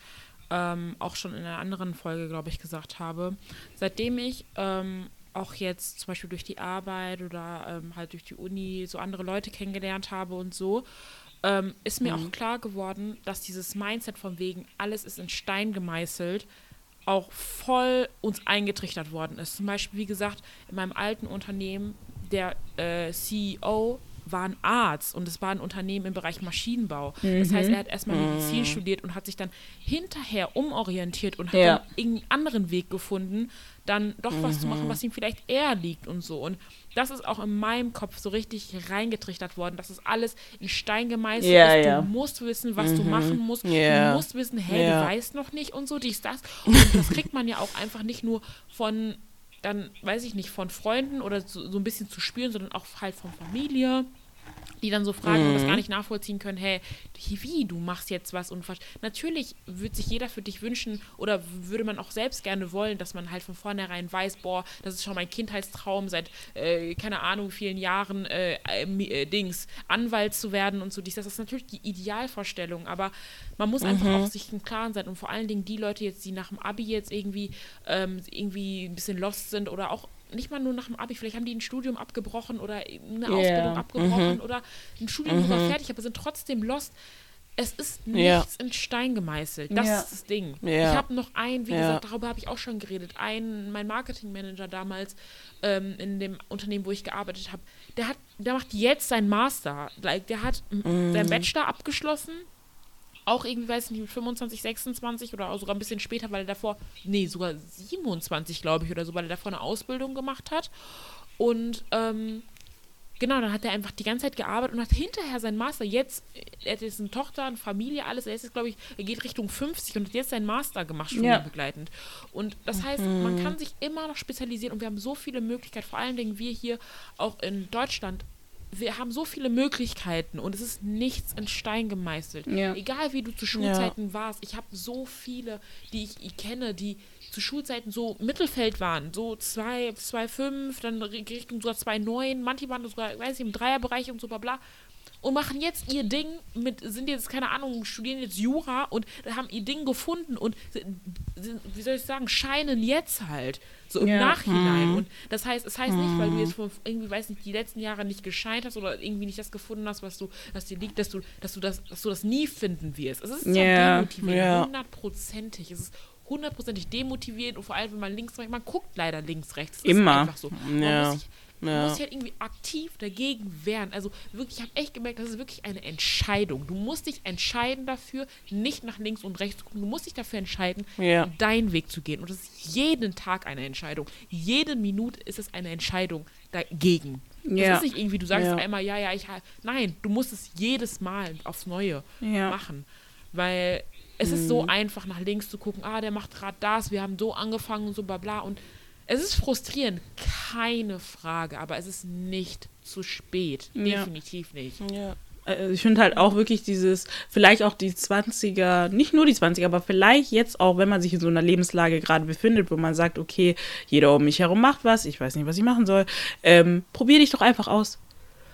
ähm, auch schon in einer anderen Folge, glaube ich, gesagt habe, seitdem ich ähm, auch jetzt zum Beispiel durch die Arbeit oder ähm, halt durch die Uni so andere Leute kennengelernt habe und so, ähm, ist mir auch klar geworden, dass dieses Mindset von wegen, alles ist in Stein gemeißelt, auch voll uns eingetrichtert worden ist. Zum Beispiel, wie gesagt, in meinem alten Unternehmen, der äh, CEO war ein Arzt und es war ein Unternehmen im Bereich Maschinenbau. Das heißt, er hat erstmal Medizin studiert und hat sich dann hinterher umorientiert und hat Ja. dann irgendeinen anderen Weg gefunden, dann doch was zu machen, was ihm vielleicht eher liegt und so. Und das ist auch in meinem Kopf so richtig reingetrichtert worden, dass es alles in Stein gemeißelt Ja, ist. Du musst wissen, was du machen musst. Ja. Du musst wissen, hey, du weißt noch nicht und so, dies, das. Und das kriegt man ja auch einfach nicht nur von, dann weiß ich nicht, von Freunden oder so, so ein bisschen zu spüren, sondern auch halt von Familie die dann so fragen und das gar nicht nachvollziehen können, hey, wie, du machst jetzt was und. Natürlich würde sich jeder für dich wünschen oder würde man auch selbst gerne wollen, dass man halt von vornherein weiß, boah, das ist schon mein Kindheitstraum seit, äh, keine Ahnung, vielen Jahren, äh, äh, äh, Dings, Anwalt zu werden und so. dies. Das ist natürlich die Idealvorstellung, aber man muss einfach auch sich im Klaren sein und vor allen Dingen die Leute jetzt, die nach dem Abi jetzt irgendwie, ähm, irgendwie ein bisschen lost sind oder auch nicht mal nur nach dem Abi, vielleicht haben die ein Studium abgebrochen oder eine Ja. Ausbildung abgebrochen oder ein Studium sogar fertig, aber sind trotzdem lost. Es ist Ja. nichts in Stein gemeißelt. Das Ja. ist das Ding. Ja. Ich habe noch einen, wie Ja. gesagt, darüber habe ich auch schon geredet, einen, mein Marketingmanager damals ähm, in dem Unternehmen, wo ich gearbeitet habe, der hat, der macht jetzt seinen Master. Like, der hat mm. seinen Bachelor abgeschlossen auch irgendwie, weiß ich nicht, mit 25, 26 oder auch sogar ein bisschen später, weil er davor, nee, sogar 27, glaube ich, oder so, weil er davor eine Ausbildung gemacht hat. Und ähm, genau, dann hat er einfach die ganze Zeit gearbeitet und hat hinterher seinen Master jetzt, er hat jetzt eine Tochter, eine Familie, alles, er ist jetzt, glaube ich, er geht Richtung 50 und hat jetzt seinen Master gemacht, studienbegleitend. Und das heißt, man kann sich immer noch spezialisieren und wir haben so viele Möglichkeiten, vor allen Dingen wir hier auch in Deutschland, wir haben so viele Möglichkeiten und es ist nichts in Stein gemeißelt. Ja. Egal wie du zu Schulzeiten warst, ich habe so viele, die ich, ich kenne, die zu Schulzeiten so Mittelfeld waren, so 2, 2,5, dann Richtung sogar 2,9, manche waren sogar, weiß ich, im Dreierbereich und so bla bla. Und machen jetzt ihr Ding mit, sind jetzt, keine Ahnung, studieren jetzt Jura und haben ihr Ding gefunden und wie soll ich sagen, scheinen jetzt halt. So im Ja. Nachhinein. Und das heißt, es heißt nicht, weil du jetzt von, irgendwie, weiß nicht, die letzten Jahre nicht gescheint hast oder irgendwie nicht das gefunden hast, was du, was dir liegt, dass du, dass du das, dass du das nie finden wirst. Es ist Ja. demotivierend, Ja. hundertprozentig. Es ist hundertprozentig demotivierend und vor allem, wenn man links, rechts, man guckt leider links, rechts. Immer. Ist einfach so. Man Ja. muss sich, man Ja. muss sich halt irgendwie aktiv dagegen wehren. Also wirklich, ich habe echt gemerkt, das ist wirklich eine Entscheidung. Du musst dich entscheiden dafür, nicht nach links und rechts zu gucken. Du musst dich dafür entscheiden, Ja. deinen Weg zu gehen. Und das ist jeden Tag eine Entscheidung. Jede Minute ist es eine Entscheidung dagegen. Ja. Das ist nicht irgendwie, du sagst Ja. einmal, ja, ja, ich ha- Nein, du musst es jedes Mal aufs Neue machen. Weil es ist so einfach, nach links zu gucken, ah, der macht gerade das, wir haben so angefangen und so bla bla. Und es ist frustrierend, keine Frage, aber es ist nicht zu spät. Ja. Definitiv nicht. Ja. Also ich finde halt auch wirklich dieses, vielleicht auch die 20er, nicht nur die 20er, aber vielleicht jetzt auch, wenn man sich in so einer Lebenslage gerade befindet, wo man sagt, okay, jeder um mich herum macht was, ich weiß nicht, was ich machen soll, ähm, probier dich doch einfach aus.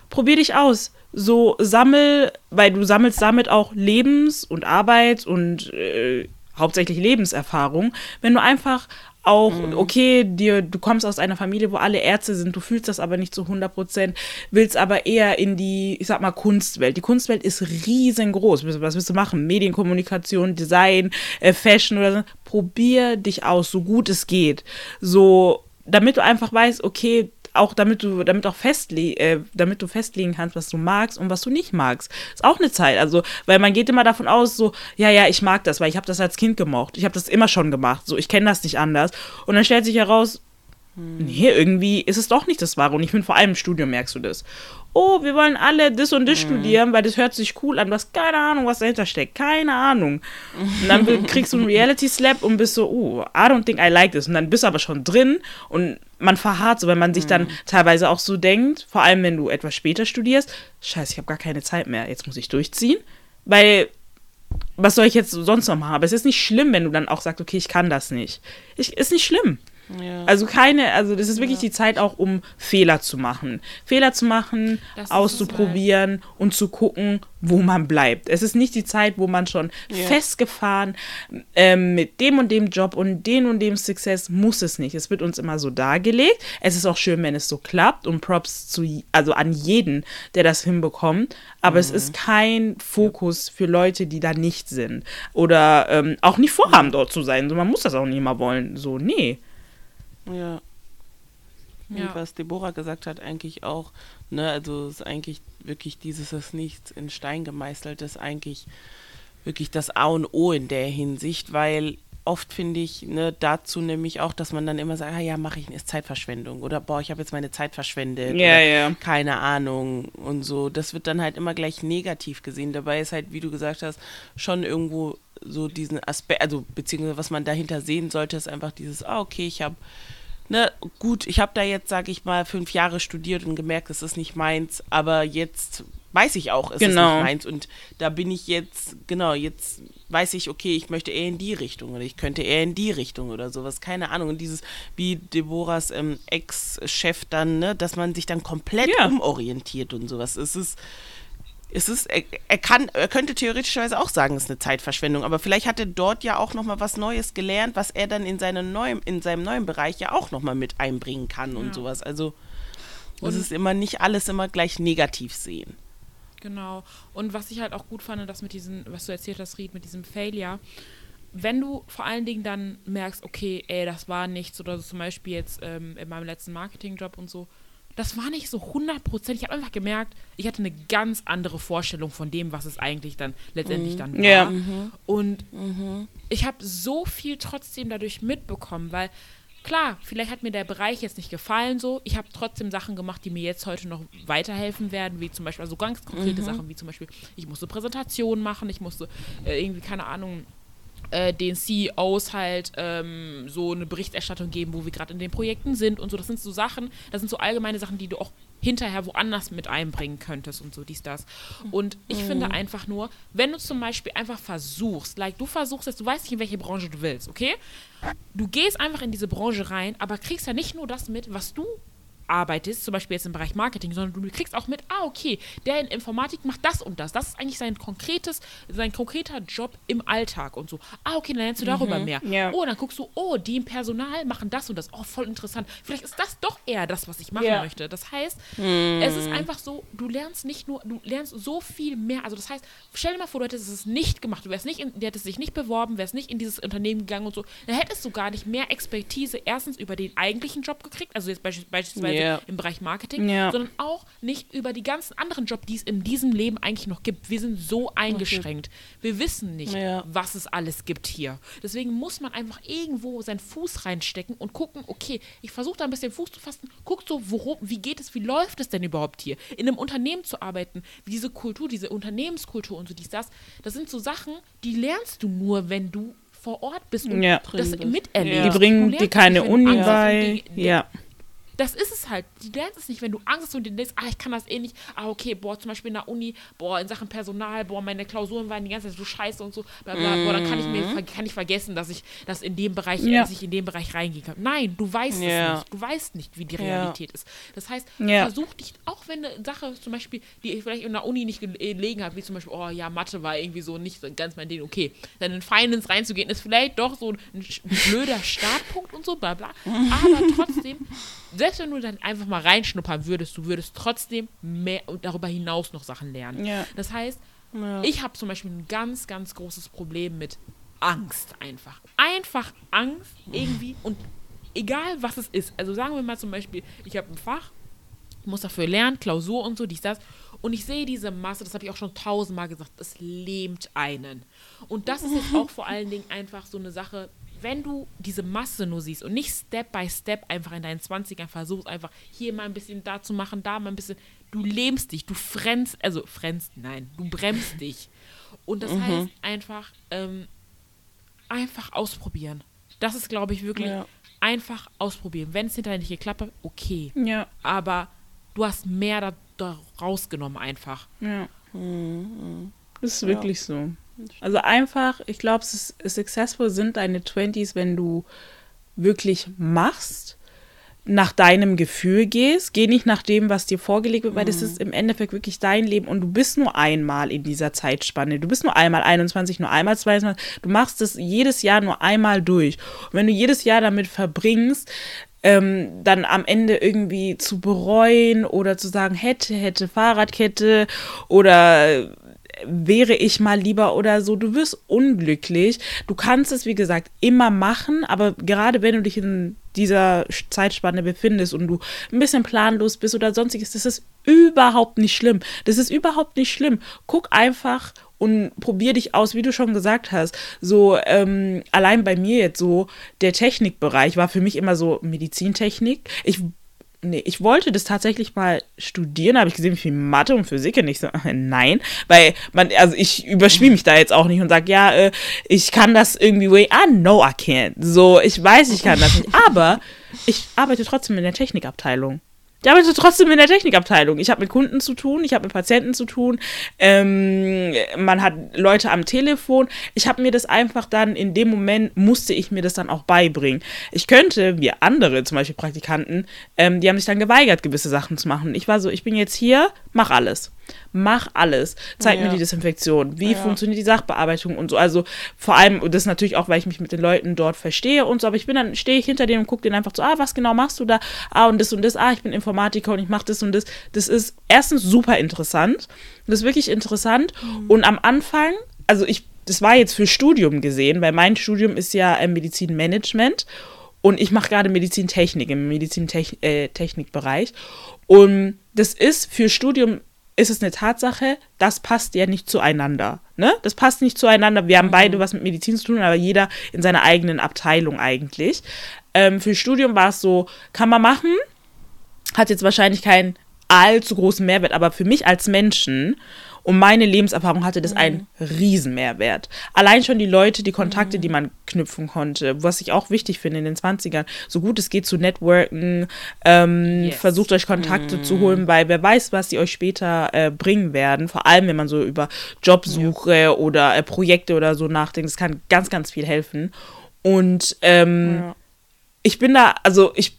Probier dich aus. So sammel, weil du sammelst damit auch Lebens- und Arbeits- und äh, hauptsächlich Lebenserfahrung, wenn du einfach auch, okay, dir, du kommst aus einer Familie, wo alle Ärzte sind, du fühlst das aber nicht zu 100 Prozent, willst aber eher in die, ich sag mal, Kunstwelt. Die Kunstwelt ist riesengroß. Was was willst du machen? Medienkommunikation, Design, äh, Fashion oder so. Probier dich aus, so gut es geht. So, damit du einfach weißt, okay, auch damit du, damit auch festle äh, damit du festlegen kannst, was du magst und was du nicht magst. Ist auch eine Zeit. Also, weil man geht immer davon aus, so, ja, ja, ich mag das, weil ich habe das als Kind gemocht. Ich habe das immer schon gemacht. So, ich kenne das nicht anders. Und dann stellt sich heraus, nee, irgendwie ist es doch nicht das Wahre. Und ich finde, vor allem im Studium merkst du das. Oh, wir wollen alle das und das studieren, weil das hört sich cool an. Du hast keine Ahnung, was dahinter steckt. Keine Ahnung. Und dann kriegst du einen Reality-Slap und bist so, oh, I don't think I like this. Und dann bist du aber schon drin und man verharrt so, wenn man sich dann teilweise auch so denkt, vor allem wenn du etwas später studierst, scheiße, ich habe gar keine Zeit mehr, jetzt muss ich durchziehen. Weil was soll ich jetzt sonst noch machen? Aber es ist nicht schlimm, wenn du dann auch sagst, okay, ich kann das nicht. Ich, ist nicht schlimm. Ja. Also keine, also das ist wirklich die Zeit auch, um Fehler zu machen. Fehler zu machen, Das auszuprobieren und zu gucken, wo man bleibt. Es ist nicht die Zeit, wo man schon Ja. festgefahren ähm, mit dem und dem Job und dem und dem Success muss es nicht. Es wird uns immer so dargelegt. Es ist auch schön, wenn es so klappt und Props zu, also an jeden, der das hinbekommt. Aber es ist kein Fokus für Leute, die da nicht sind oder ähm, auch nicht vorhaben, dort zu sein. So, man muss das auch nicht immer wollen. So, nee. Ja. Und Ja. was Deborah gesagt hat, eigentlich auch, ne, also es ist eigentlich wirklich dieses, das nichts in Stein gemeißelt ist, eigentlich wirklich das A und O in der Hinsicht, weil oft finde ich, ne, dazu nämlich auch, dass man dann immer sagt, ah ja, mache ich, ist Zeitverschwendung oder boah, ich habe jetzt meine Zeit verschwendet. Ja, ja. Keine Ahnung und so. Das wird dann halt immer gleich negativ gesehen. Dabei ist halt, wie du gesagt hast, schon irgendwo so diesen Aspekt, also beziehungsweise was man dahinter sehen sollte, ist einfach dieses, ah, okay, ich habe ne, gut, ich habe da jetzt, sage ich mal, fünf Jahre studiert und gemerkt, es ist nicht meins, aber jetzt weiß ich auch, es Genau. ist nicht meins und da bin ich jetzt, genau, jetzt weiß ich, okay, ich möchte eher in die Richtung oder ich könnte eher in die Richtung oder sowas, keine Ahnung. Und dieses, wie Deborahs ähm, Ex-Chef dann, ne, dass man sich dann komplett Ja. umorientiert und sowas. Es ist, es ist, er, er kann, er könnte theoretischerweise auch sagen, es ist eine Zeitverschwendung, aber vielleicht hat er dort ja auch nochmal was Neues gelernt, was er dann in, seinem neuen, in seinem neuen Bereich ja auch nochmal mit einbringen kann und Ja. sowas. Also Und- es ist immer nicht alles immer gleich negativ sehen. Genau. Und was ich halt auch gut fand, das mit diesem, was du erzählt hast, Ried, mit diesem Failure, wenn du vor allen Dingen dann merkst, okay, ey, das war nichts, oder so zum Beispiel jetzt ähm, in meinem letzten Marketingjob und so, das war nicht so 100%. Ich habe einfach gemerkt, ich hatte eine ganz andere Vorstellung von dem, was es eigentlich dann letztendlich dann war. Ja. Und ich habe so viel trotzdem dadurch mitbekommen, weil klar, vielleicht hat mir der Bereich jetzt nicht gefallen so. Ich habe trotzdem Sachen gemacht, die mir jetzt heute noch weiterhelfen werden, wie zum Beispiel, also ganz konkrete Sachen, wie zum Beispiel, ich musste Präsentationen machen, ich musste äh, irgendwie, keine Ahnung, äh, den CEOs halt ähm, so eine Berichterstattung geben, wo wir gerade in den Projekten sind und so. Das sind so Sachen, das sind so allgemeine Sachen, die du auch hinterher woanders mit einbringen könntest und so dies, das. Und ich finde einfach nur, wenn du zum Beispiel einfach versuchst, like du versuchst jetzt, du weißt nicht, in welche Branche du willst, okay? Du gehst einfach in diese Branche rein, aber kriegst ja nicht nur das mit, was du arbeitest, zum Beispiel jetzt im Bereich Marketing, sondern du kriegst auch mit, ah, okay, der in Informatik macht das und das. Das ist eigentlich sein konkretes, sein konkreter Job im Alltag und so. Ah, okay, dann lernst du darüber mehr. Ja. Oh, dann guckst du, oh, die im Personal machen das und das. Oh, voll interessant. Vielleicht ist das doch eher das, was ich machen Ja. möchte. Das heißt, es ist einfach so, du lernst nicht nur, du lernst so viel mehr. Also das heißt, stell dir mal vor, du hättest es nicht gemacht, du wärst nicht, in, du hättest dich nicht beworben, wärst nicht in dieses Unternehmen gegangen und so, dann hättest du gar nicht mehr Expertise erstens über den eigentlichen Job gekriegt, also jetzt beispielsweise Ja. im Bereich Marketing, Ja. sondern auch nicht über die ganzen anderen Jobs, die es in diesem Leben eigentlich noch gibt. Wir sind so eingeschränkt. Wir wissen nicht, Ja. was es alles gibt hier. Deswegen muss man einfach irgendwo seinen Fuß reinstecken und gucken, okay, ich versuche da ein bisschen Fuß zu fassen, guck so, worum, wie geht es, wie läuft es denn überhaupt hier? In einem Unternehmen zu arbeiten, diese Kultur, diese Unternehmenskultur und so dies, das, das sind so Sachen, die lernst du nur, wenn du vor Ort bist und Ja. das miterlebst. Ja. Die Du bringen dir keine Uni bei. die- die- Ja. Das ist es halt. Du lernst es nicht, wenn du Angst hast und dir denkst, ah, ich kann das eh nicht. Ah, okay, boah, zum Beispiel in der Uni, boah, in Sachen Personal, boah, meine Klausuren waren die ganze Zeit so scheiße und so, bla, bla, boah, dann kann ich mir ver- kann ich vergessen, dass ich das in dem Bereich, Ja. dass ich in dem Bereich reingehen kann. Nein, du weißt Ja. es nicht. Du weißt nicht, wie die Ja. Realität ist. Das heißt, Ja. versuch dich, auch wenn eine Sache zum Beispiel, die ich vielleicht in der Uni nicht gelegen habe, wie zum Beispiel, oh ja, Mathe war irgendwie so nicht ganz mein Ding, okay, dann in Finance reinzugehen, ist vielleicht doch so ein, blöder Startpunkt und so, bla bla. Aber trotzdem, selbst wenn du dann einfach mal reinschnuppern würdest, du würdest trotzdem mehr und darüber hinaus noch Sachen lernen. Ja. Das heißt, Ja. ich habe zum Beispiel ein ganz, ganz großes Problem mit Angst einfach. Einfach Angst irgendwie und egal was es ist. Also sagen wir mal zum Beispiel, ich habe ein Fach, muss dafür lernen, Klausur und so, dies, das. Und ich sehe diese Masse, das habe ich auch schon tausendmal gesagt, es lähmt einen. Und das ist jetzt auch vor allen Dingen einfach so eine Sache, wenn du diese Masse nur siehst und nicht Step by Step einfach in deinen 20ern versuchst, einfach hier mal ein bisschen da zu machen, da mal ein bisschen, du lähmst dich, du frennst, also frennst, nein, du bremst dich. Und das heißt einfach, ähm, einfach ausprobieren. Das ist, glaube ich, wirklich Ja. einfach ausprobieren. Wenn es hinterher nicht geklappt hat, okay. Ja, Aber du hast mehr da, da rausgenommen einfach. ja. Mhm. Das ist wirklich so. Also einfach, ich glaube, es ist successful sind deine 20s, wenn du wirklich machst, nach deinem Gefühl gehst, geh nicht nach dem, was dir vorgelegt wird, weil das ist im Endeffekt wirklich dein Leben und du bist nur einmal in dieser Zeitspanne. Du bist nur einmal 21, nur einmal 22. Du machst das jedes Jahr nur einmal durch. Und wenn du jedes Jahr damit verbringst, ähm, dann am Ende irgendwie zu bereuen oder zu sagen, hätte, hätte Fahrradkette oder wäre ich mal lieber oder so. Du wirst unglücklich. Du kannst es, wie gesagt, immer machen, aber gerade wenn du dich in dieser Zeitspanne befindest und du ein bisschen planlos bist oder sonstiges, das ist überhaupt nicht schlimm. Das ist überhaupt nicht schlimm. Guck einfach und probier dich aus, wie du schon gesagt hast. So, ähm, allein bei mir jetzt so, der Technikbereich war für mich immer so Medizintechnik. Ich Nee, ich wollte das tatsächlich mal studieren, habe ich gesehen, wie viel Mathe und Physik und ich so, nein, weil man, also ich überspiele mich da jetzt auch nicht und sage, ja, äh, ich kann das irgendwie way, ah, no, I can't. So, ich weiß, ich kann das nicht, aber ich arbeite trotzdem in der Technikabteilung. Ich arbeite trotzdem in der Technikabteilung. Ich habe mit Kunden zu tun, ich habe mit Patienten zu tun, ähm, man hat Leute am Telefon. Ich habe mir das einfach dann, in dem Moment musste ich mir das dann auch beibringen. Ich könnte, wie andere, zum Beispiel Praktikanten, ähm, die haben sich dann geweigert, gewisse Sachen zu machen. Ich war so, ich bin jetzt hier, mach alles. Mach alles. Zeig mir Ja. die Desinfektion. Wie Ja. funktioniert die Sachbearbeitung und so. Also vor allem, und das natürlich auch, weil ich mich mit den Leuten dort verstehe und so, aber ich bin dann, stehe ich hinter denen und gucke denen einfach so, ah, was genau machst du da? Ah, und das und das, ah, ich bin Informatiker und ich mache das und das. Das ist erstens super interessant. Das ist wirklich interessant. Und am Anfang, also ich, das war jetzt für Studium gesehen, weil mein Studium ist ja äh, Medizinmanagement und ich mache gerade Medizintechnik im Medizintechnikbereich. Äh, und das ist für Studium ist es eine Tatsache, das passt ja nicht zueinander. Ne? Das passt nicht zueinander. Wir haben beide was mit Medizin zu tun, aber jeder in seiner eigenen Abteilung eigentlich. Ähm, für Studium war es so, kann man machen, hat jetzt wahrscheinlich keinen allzu großen Mehrwert, aber für mich als Menschen und meine Lebenserfahrung hatte das einen riesen Mehrwert. Allein schon die Leute, die Kontakte, die man knüpfen konnte, was ich auch wichtig finde in den 20ern, so gut es geht zu networken, ähm, Yes. versucht euch Kontakte zu holen, weil wer weiß, was die euch später äh, bringen werden, vor allem wenn man so über Jobsuche oder äh, Projekte oder so nachdenkt, das kann ganz, ganz viel helfen. Und ähm, Ja. ich bin da, also ich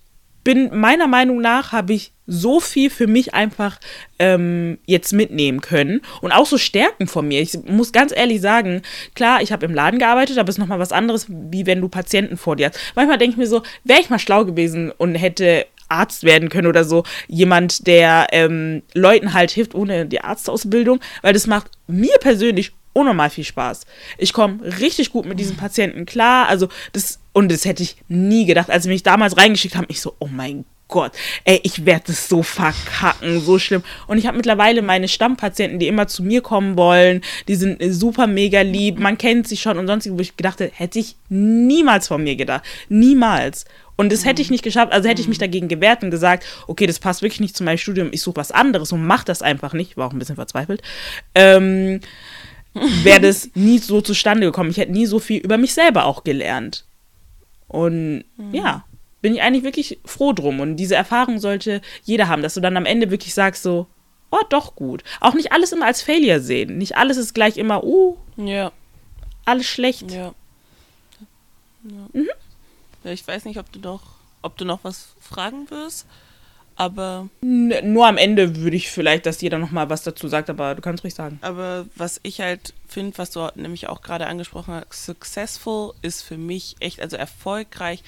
bin meiner Meinung nach habe ich so viel für mich einfach ähm, jetzt mitnehmen können und auch so Stärken von mir. Ich muss ganz ehrlich sagen, klar, ich habe im Laden gearbeitet, aber es ist nochmal was anderes, wie wenn du Patienten vor dir hast. Manchmal denke ich mir so, wäre ich mal schlau gewesen und hätte Arzt werden können oder so. Jemand, der ähm, Leuten halt hilft ohne die Arztausbildung, weil das macht mir persönlich unnormal viel Spaß. Ich komme richtig gut mit diesen Patienten klar. Also das, und das hätte ich nie gedacht. Als sie mich damals reingeschickt haben, ich so, oh mein Gott, ey, ich werde das so verkacken, so schlimm. Und ich habe mittlerweile meine Stammpatienten, die immer zu mir kommen wollen, die sind äh, super mega lieb, man kennt sie schon und sonstiges, wo ich gedacht hätte, hätte ich niemals von mir gedacht. Niemals. Und das hätte ich nicht geschafft, also hätte ich mich dagegen gewehrt und gesagt, okay, das passt wirklich nicht zu meinem Studium, ich suche was anderes und mach das einfach nicht, war auch ein bisschen verzweifelt, ähm, wäre das nie so zustande gekommen. Ich hätte nie so viel über mich selber auch gelernt. Und ja, bin ich eigentlich wirklich froh drum. Und diese Erfahrung sollte jeder haben, dass du dann am Ende wirklich sagst so, oh, doch gut. Auch nicht alles immer als Failure sehen. Nicht alles ist gleich immer, uh, Ja, alles schlecht. ja. ja. Mhm. ja ich weiß nicht, ob du noch, ob du noch was fragen wirst, aber, nur am Ende würde ich vielleicht, dass jeder noch mal was dazu sagt, aber du kannst ruhig sagen. aber was ich halt finde, was du nämlich auch gerade angesprochen hast, successful ist für mich echt, also erfolgreich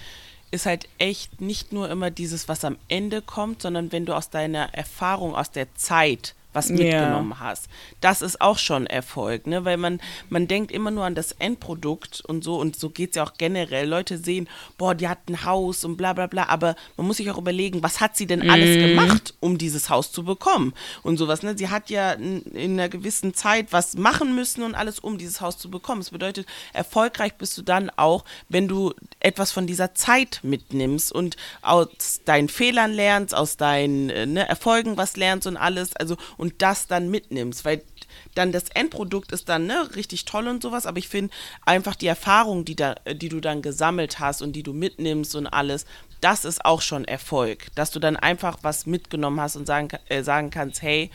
ist halt echt nicht nur immer dieses, was am Ende kommt, sondern wenn du aus deiner Erfahrung, aus der Zeit was mitgenommen hast. Das ist auch schon Erfolg, ne? Weil man, man denkt immer nur an das Endprodukt und so, und so geht es ja auch generell. Leute sehen, boah, die hat ein Haus und bla bla bla, aber man muss sich auch überlegen, was hat sie denn alles gemacht, um dieses Haus zu bekommen und sowas, ne? Sie hat ja in, in einer gewissen Zeit was machen müssen und alles, um dieses Haus zu bekommen. Das bedeutet, erfolgreich bist du dann auch, wenn du etwas von dieser Zeit mitnimmst und aus deinen Fehlern lernst, aus deinen äh, ne, Erfolgen was lernst und alles, also und das dann mitnimmst, weil dann das Endprodukt ist dann ne, richtig toll und sowas, aber ich finde einfach die Erfahrung, die, da, die du dann gesammelt hast und die du mitnimmst und alles, das ist auch schon Erfolg, dass du dann einfach was mitgenommen hast und sagen, äh, sagen kannst, hey,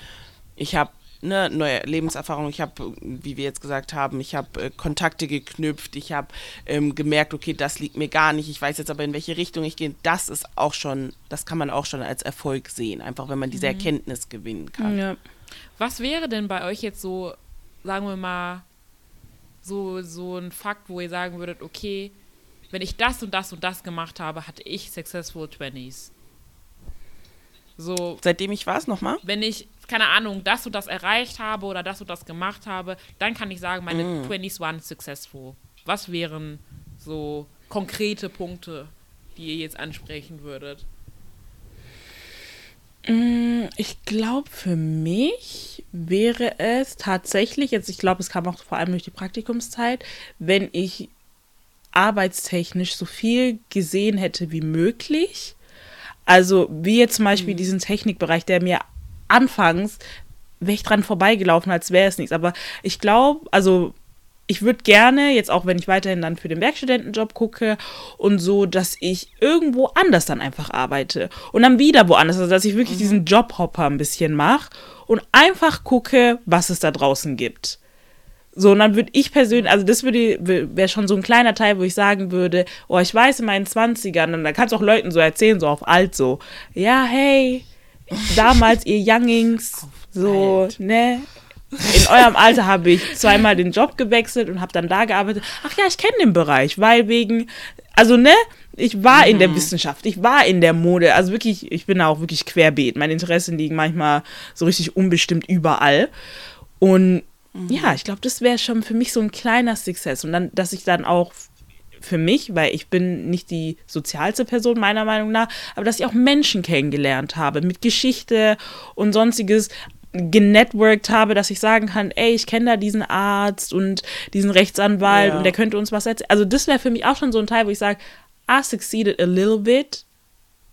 ich habe ne, neue Lebenserfahrung, ich habe, wie wir jetzt gesagt haben, ich habe äh, Kontakte geknüpft, ich habe ähm, gemerkt, okay, das liegt mir gar nicht, ich weiß jetzt aber, in welche Richtung ich gehe. Das ist auch schon, das kann man auch schon als Erfolg sehen, einfach wenn man diese Erkenntnis gewinnen kann. Ja. Was wäre denn bei euch jetzt so, sagen wir mal, so, so ein Fakt, wo ihr sagen würdet, okay, wenn ich das und das und das gemacht habe, hatte ich Successful 20s. So, Seitdem ich war es nochmal? wenn ich, keine Ahnung, das und das erreicht habe oder das und das gemacht habe, dann kann ich sagen, meine 20s waren successful. Was wären so konkrete Punkte, die ihr jetzt ansprechen würdet? Mm, Ich glaube, für mich wäre es tatsächlich, jetzt ich glaube, es kam auch vor allem durch die Praktikumszeit, wenn ich arbeitstechnisch so viel gesehen hätte wie möglich. Also wie jetzt zum Beispiel diesen Technikbereich, der mir anfangs wäre ich dran vorbeigelaufen, als wäre es nichts. Aber ich glaube, also ich würde gerne, jetzt auch wenn ich weiterhin dann für den Werkstudentenjob gucke und so, dass ich irgendwo anders dann einfach arbeite. Und dann wieder woanders. Also dass ich wirklich diesen Jobhopper ein bisschen mache und einfach gucke, was es da draußen gibt. So, und dann würde ich persönlich, also das würde wäre schon so ein kleiner Teil, wo ich sagen würde, oh, ich weiß in meinen 20ern, und da kannst du auch Leuten so erzählen, so auf alt so, ja, hey, damals ihr Youngings, so, alt. ne, in eurem Alter habe ich zweimal den Job gewechselt und habe dann da gearbeitet. Ach ja, ich kenne den Bereich, weil wegen, also ne, ich war in der Wissenschaft, ich war in der Mode, also wirklich, ich bin da auch wirklich querbeet. Meine Interessen liegen manchmal so richtig unbestimmt überall. Und ja, ich glaube, das wäre schon für mich so ein kleiner Success. Und dann, dass ich dann auch für mich, weil ich bin nicht die sozialste Person meiner Meinung nach, aber dass ich auch Menschen kennengelernt habe mit Geschichte und sonstiges genetworked habe, dass ich sagen kann, ey, ich kenne da diesen Arzt und diesen Rechtsanwalt Ja. und der könnte uns was erzählen. Also das wäre für mich auch schon so ein Teil, wo ich sage, I succeeded a little bit,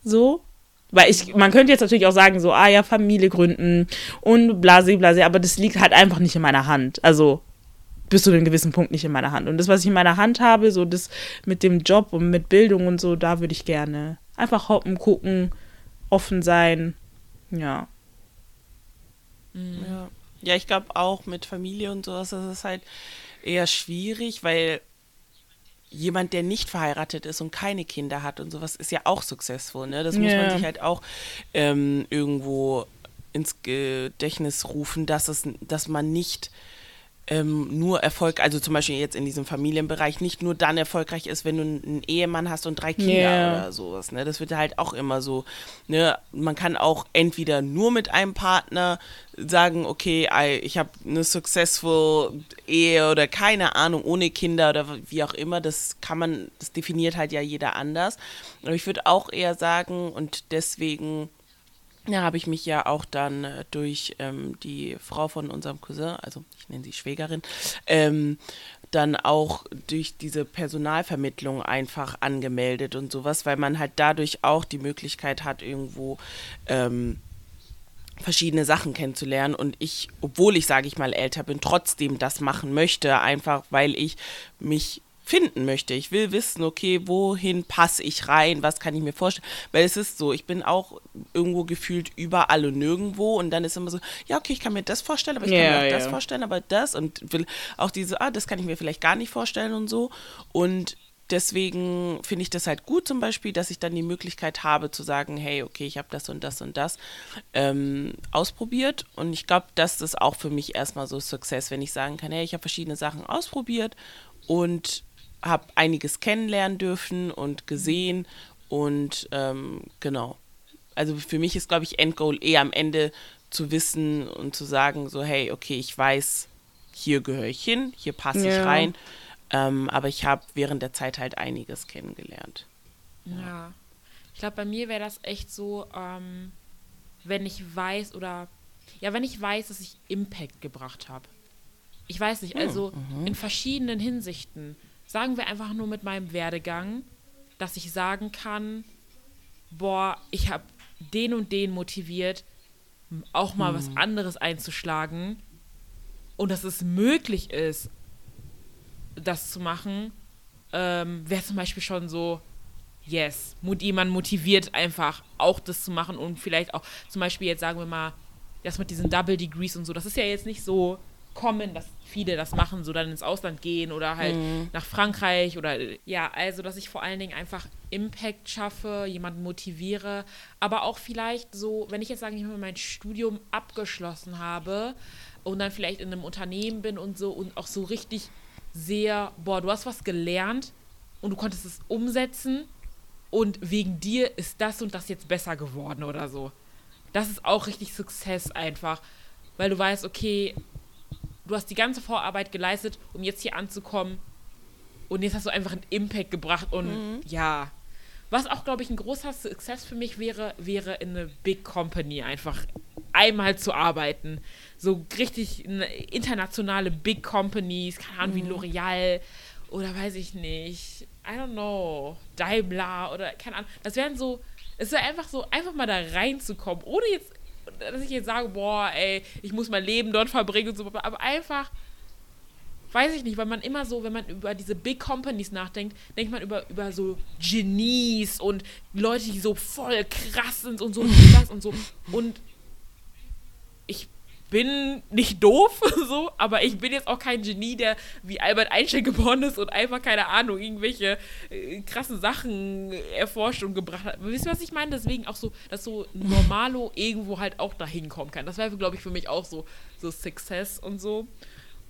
so. Weil ich, man könnte jetzt natürlich auch sagen, so, ah ja, Familie gründen und blase, blase, aber das liegt halt einfach nicht in meiner Hand. Also bis zu einem gewissen Punkt nicht in meiner Hand. Und das, was ich in meiner Hand habe, so das mit dem Job und mit Bildung und so, da würde ich gerne einfach hoppen, gucken, offen sein. Ja. Ja, ja ich glaube auch mit Familie und sowas ist es halt eher schwierig, weil jemand, der nicht verheiratet ist und keine Kinder hat und sowas, ist ja auch successful. Ne? Das muss man sich halt auch ähm, irgendwo ins Gedächtnis rufen, dass, es, dass man nicht ähm, nur Erfolg, also zum Beispiel jetzt in diesem Familienbereich, nicht nur dann erfolgreich ist, wenn du einen Ehemann hast und drei Kinder Ja. oder sowas. Ne? Das wird halt auch immer so. Ne? Man kann auch entweder nur mit einem Partner sagen, okay, ich habe eine successful Ehe oder keine Ahnung, ohne Kinder oder wie auch immer. Das kann man, das definiert halt ja jeder anders. Aber ich würde auch eher sagen, und deswegen ja, habe ich mich ja auch dann äh, durch ähm, die Frau von unserem Cousin, also ich nenne sie Schwägerin, ähm, dann auch durch diese Personalvermittlung einfach angemeldet und sowas, weil man halt dadurch auch die Möglichkeit hat, irgendwo ähm, verschiedene Sachen kennenzulernen. Und ich, obwohl ich, sage ich mal, älter bin, trotzdem das machen möchte, einfach weil ich mich finden möchte. Ich will wissen, okay, wohin passe ich rein, was kann ich mir vorstellen. Weil es ist so, ich bin auch irgendwo gefühlt überall und nirgendwo und dann ist immer so, ja, okay, ich kann mir das vorstellen, aber ich Ja, kann mir auch ja. das vorstellen, aber das und will auch diese, ah, das kann ich mir vielleicht gar nicht vorstellen und so. Und deswegen finde ich das halt gut zum Beispiel, dass ich dann die Möglichkeit habe zu sagen, hey, okay, ich habe das und das und das ähm, ausprobiert und ich glaube, das ist auch für mich erstmal so Success, wenn ich sagen kann, hey, ich habe verschiedene Sachen ausprobiert und habe einiges kennenlernen dürfen und gesehen und ähm, genau. Also für mich ist, glaube ich, Endgoal eher am Ende zu wissen und zu sagen, so, hey, okay, ich weiß, hier gehöre ich hin, hier passe ich Ja. rein. Ähm, aber ich habe während der Zeit halt einiges kennengelernt. Ja. Ich glaube, bei mir wäre das echt so, ähm, wenn ich weiß oder ja, wenn ich weiß, dass ich Impact gebracht habe. Ich weiß nicht, also in verschiedenen Hinsichten. Sagen wir einfach nur mit meinem Werdegang, dass ich sagen kann, boah, ich habe den und den motiviert, auch mal was anderes einzuschlagen. Und dass es möglich ist, das zu machen, ähm, wäre zum Beispiel schon so, yes, jemand motiviert einfach auch das zu machen und vielleicht auch zum Beispiel jetzt sagen wir mal, das mit diesen Double Degrees und so, das ist ja jetzt nicht so common, dass viele das machen, so dann ins Ausland gehen oder halt nach Frankreich oder ja, also dass ich vor allen Dingen einfach Impact schaffe, jemanden motiviere, aber auch vielleicht so, wenn ich jetzt sage, ich habe mein Studium abgeschlossen habe und dann vielleicht in einem Unternehmen bin und so und auch so richtig sehr, boah, du hast was gelernt und du konntest es umsetzen und wegen dir ist das und das jetzt besser geworden oder so. Das ist auch richtig Success einfach, weil du weißt, okay, du hast die ganze Vorarbeit geleistet, um jetzt hier anzukommen und jetzt hast du einfach einen Impact gebracht und ja. Was auch, glaube ich, ein großer Success für mich wäre, wäre in eine Big Company einfach einmal zu arbeiten. So richtig internationale Big Companies, keine Ahnung, wie L'Oreal oder weiß ich nicht, I don't know, Daimler oder keine Ahnung. Das wären so, es wäre einfach so, einfach mal da reinzukommen, ohne jetzt, dass ich jetzt sage, boah, ey, ich muss mein Leben dort verbringen und so, aber einfach weiß ich nicht, weil man immer so, wenn man über diese Big Companies nachdenkt, denkt man über, über so Genies und Leute, die so voll krass sind und so und das und so. Und bin nicht doof, so, aber ich bin jetzt auch kein Genie, der wie Albert Einstein geboren ist und einfach, keine Ahnung, irgendwelche äh, krassen Sachen erforscht und gebracht hat. Wisst ihr, was ich meine? Deswegen auch so, dass so Normalo irgendwo halt auch dahin kommen kann. Das wäre, glaube ich, für mich auch so, so Success und so.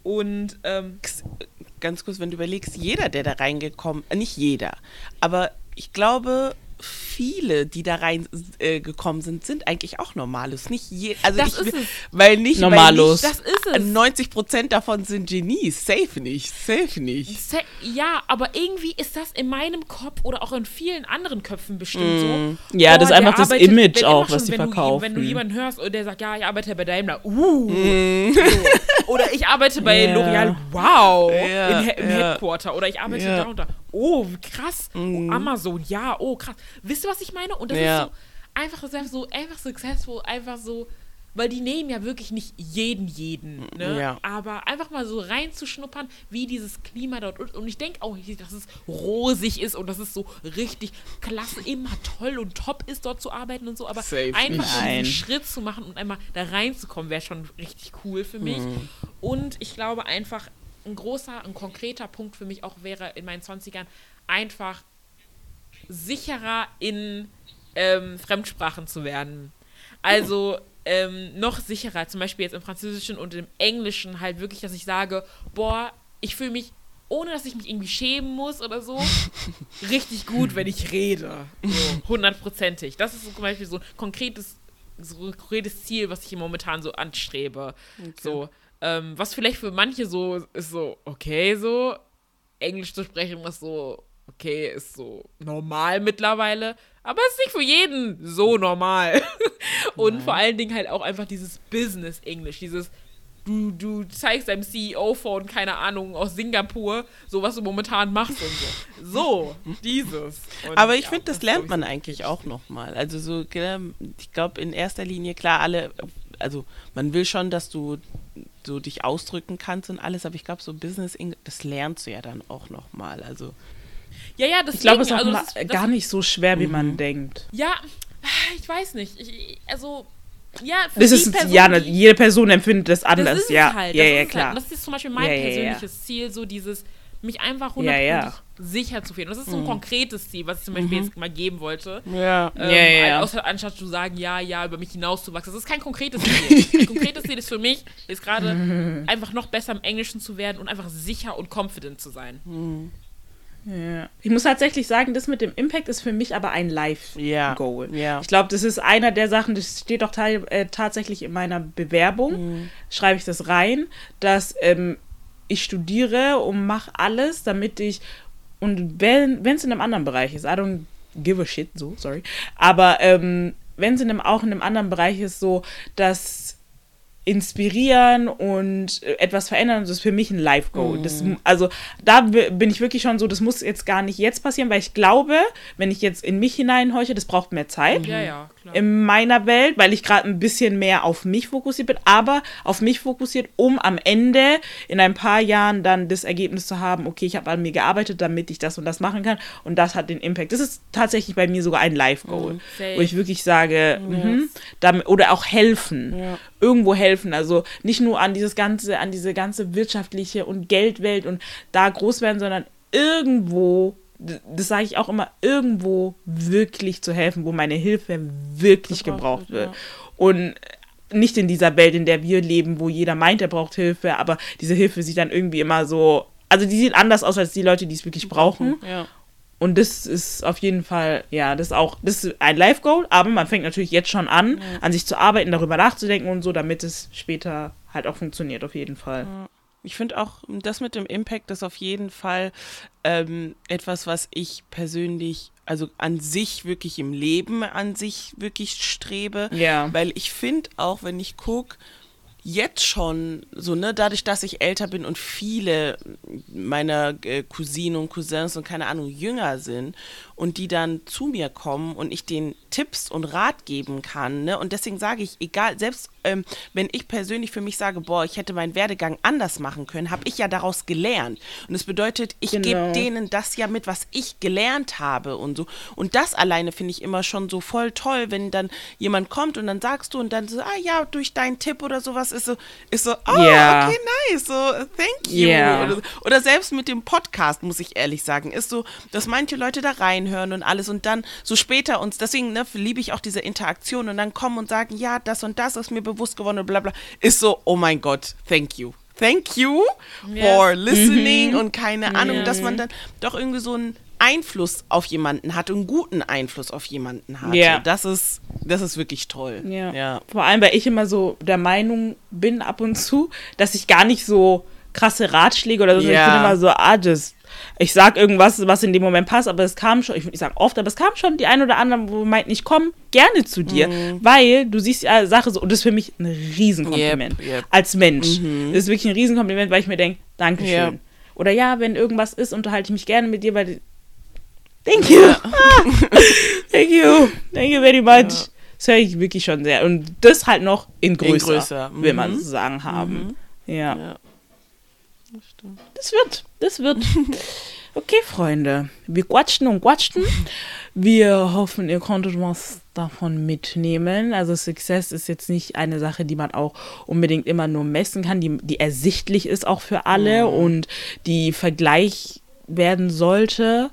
Und ähm, Ganz kurz, wenn du überlegst, jeder, der da reingekommen, äh, nicht jeder, aber ich glaube, viele, die da reingekommen äh, gekommen sind, sind eigentlich auch Normalos. Nicht je, also Das ich, ist es. weil nicht, Normalos. Weil nicht, Das ist es. 90 Prozent davon sind Genies. Safe nicht, safe nicht. Se- Ja, aber irgendwie ist das in meinem Kopf oder auch in vielen anderen Köpfen bestimmt so. Mm. Ja, das ist einfach das arbeitet- Image wenn auch, immer was schon, die wenn Du, verkaufen. wenn du jemanden hörst und der sagt, ja, ich arbeite bei Daimler, uh. So. Oder ich arbeite bei Ja. L'Oreal, wow, Ja, in, im ja. Headquarter. Oder ich arbeite da und da. Oh, wie krass. Oh, Amazon, ja, oh, krass. Wisst ihr, was ich meine? Und das Ja. ist so einfach, ist einfach so, einfach successful, einfach so, weil die nehmen ja wirklich nicht jeden, jeden, ne? Ja. Aber einfach mal so reinzuschnuppern, wie dieses Klima dort ist. Und ich denke auch nicht, dass es rosig ist und dass es so richtig klasse, immer toll und top ist, dort zu arbeiten und so. Aber Safe einfach diesen Schritt zu machen und einmal da reinzukommen, wäre schon richtig cool für mich. Mhm. Und ich glaube einfach, ein großer, ein konkreter Punkt für mich auch wäre in meinen 20ern einfach sicherer in ähm, Fremdsprachen zu werden. Also ähm, noch sicherer, zum Beispiel jetzt im Französischen und im Englischen halt wirklich, dass ich sage, boah, ich fühle mich, ohne dass ich mich irgendwie schämen muss oder so, richtig gut, wenn ich rede. So, hundertprozentig. Das ist so zum Beispiel so ein konkretes, so ein konkretes Ziel, was ich momentan so anstrebe. So, ähm, was vielleicht für manche so ist so, okay, so, Englisch zu sprechen ist so, okay, ist so normal mittlerweile, aber es ist nicht für jeden so normal. Und vor allen Dingen halt auch einfach dieses Business-Englisch, dieses du, du zeigst deinem CEO von, keine Ahnung, aus Singapur, so was du momentan machst und so. So, dieses. Und Aber ich ja, finde, das glaub lernt man eigentlich auch nochmal. Also so, ich glaube in erster Linie, klar, alle, also man will schon, dass du so dich ausdrücken kannst und alles, aber ich glaube, so Business, English, das lernst du ja dann auch nochmal. Also, Ja, ja, deswegen. Ich glaube, es ist auch also das, das, gar nicht so schwer, wie Mhm. man denkt. Ja, ich weiß nicht. Ich, also, ja, für Das die ist, Person, ja, die- jede Person empfindet das das anders. ist ja, es halt. ja, das ja, ist klar. Halt. Und das ist zum Beispiel mein Ja, ja, ja. persönliches Ziel, so dieses, mich einfach hundertprozentig ja. sicher zu fühlen. Das ist Mhm. so ein konkretes Ziel, was ich zum Beispiel jetzt mal geben wollte. ja. Ähm, Ja, ja. Außer, anstatt zu sagen, ja, ja, über mich hinauszuwachsen. Das ist kein konkretes Ziel. ein konkretes Ziel ist für mich, ist gerade einfach noch besser im Englischen zu werden und einfach sicher und confident zu sein. Ja. Ich muss tatsächlich sagen, das mit dem Impact ist für mich aber ein Live-Goal. Ja, ja. Ich glaube, das ist einer der Sachen, das steht auch äh, tatsächlich in meiner Bewerbung, schreibe ich das rein, dass ähm, ich studiere und mache alles, damit ich, und wenn es in einem anderen Bereich ist, I don't give a shit, so, sorry, aber ähm, wenn es in einem, auch in einem anderen Bereich ist, so, dass inspirieren und äh, etwas verändern, das ist für mich ein Life-Goal. Das, Mhm. also da bin ich wirklich schon so, das muss jetzt gar nicht jetzt passieren, weil ich glaube, wenn ich jetzt in mich hineinhorche, das braucht mehr Zeit Ja, ja, klar. in meiner Welt, weil ich gerade ein bisschen mehr auf mich fokussiert bin, aber auf mich fokussiert, um am Ende in ein paar Jahren dann das Ergebnis zu haben, okay, ich habe an mir gearbeitet, damit ich das und das machen kann und das hat den Impact. Das ist tatsächlich bei mir sogar ein Life-Goal, Safe. wo ich wirklich sage, mhm, damit, oder auch helfen, irgendwo helfen, also nicht nur an dieses ganze, an diese ganze wirtschaftliche und Geldwelt und da groß werden, sondern irgendwo das sage ich auch immer, irgendwo wirklich zu helfen, wo meine Hilfe wirklich gebraucht wird. Und nicht in dieser Welt, in der wir leben, wo jeder meint, er braucht Hilfe, aber diese Hilfe sieht dann irgendwie immer so, also die sieht anders aus als die Leute, die es wirklich brauchen. ja. Und das ist auf jeden Fall, ja, das ist auch, das ist ein Life-Goal, aber man fängt natürlich jetzt schon an, an sich zu arbeiten, darüber nachzudenken und so, damit es später halt auch funktioniert, auf jeden Fall. Ich finde auch, das mit dem Impact ist auf jeden Fall ähm, etwas, was ich persönlich, also an sich wirklich im Leben an sich wirklich strebe. Ja. Weil ich finde auch, wenn ich gucke, jetzt schon, so, ne, dadurch, dass ich älter bin und viele meiner äh, Cousinen und Cousins und keine Ahnung jünger sind und die dann zu mir kommen und ich denen Tipps und Rat geben kann, ne, und deswegen sage ich, egal, selbst ähm, wenn ich persönlich für mich sage, boah, ich hätte meinen Werdegang anders machen können, habe ich ja daraus gelernt. Und das bedeutet, ich gebe Genau. denen das ja mit, was ich gelernt habe und so. Und das alleine finde ich immer schon so voll toll, wenn dann jemand kommt und dann sagst du und dann so, ah ja, durch deinen Tipp oder sowas ist so, ist so, oh, Ja. okay, nice, so, thank you. Ja. Oder, oder selbst mit dem Podcast, muss ich ehrlich sagen, ist so, dass manche Leute da reinhören und alles und dann so später uns, deswegen ne, liebe ich auch diese Interaktion und dann kommen und sagen, ja, das und das ist mir bewusst geworden und bla bla, ist so, oh mein Gott, thank you. Thank you for listening und keine Ahnung, dass man dann doch irgendwie so einen Einfluss auf jemanden hat, einen guten Einfluss auf jemanden hat. Ja. Das ist, das ist wirklich toll. Ja. ja. Vor allem, weil ich immer so der Meinung bin ab und zu, dass ich gar nicht so krasse Ratschläge oder so, ich bin immer so, ah, das, ich sag irgendwas, was in dem Moment passt, aber es kam schon, ich, ich sag oft, aber es kam schon die ein oder anderen, wo meinten, ich komme gerne zu dir, Mhm. weil du siehst ja Sache so, und das ist für mich ein Riesenkompliment Yep, yep. als Mensch. Das ist wirklich ein Riesenkompliment, weil ich mir denke, Dankeschön. Ja. Oder ja, wenn irgendwas ist, unterhalte ich mich gerne mit dir, weil Thank you. Ah, thank you. Thank you very much. Das höre ich wirklich schon sehr. Und das halt noch in größer, größer. will man Mhm. sagen haben. Ja. Ja. Das stimmt. Das wird, das wird. Okay, Freunde. Wir quatschen und quatschen. Wir hoffen, ihr konntet was davon mitnehmen. Also Success ist jetzt nicht eine Sache, die man auch unbedingt immer nur messen kann, die, die ersichtlich ist auch für alle und die Vergleich werden sollte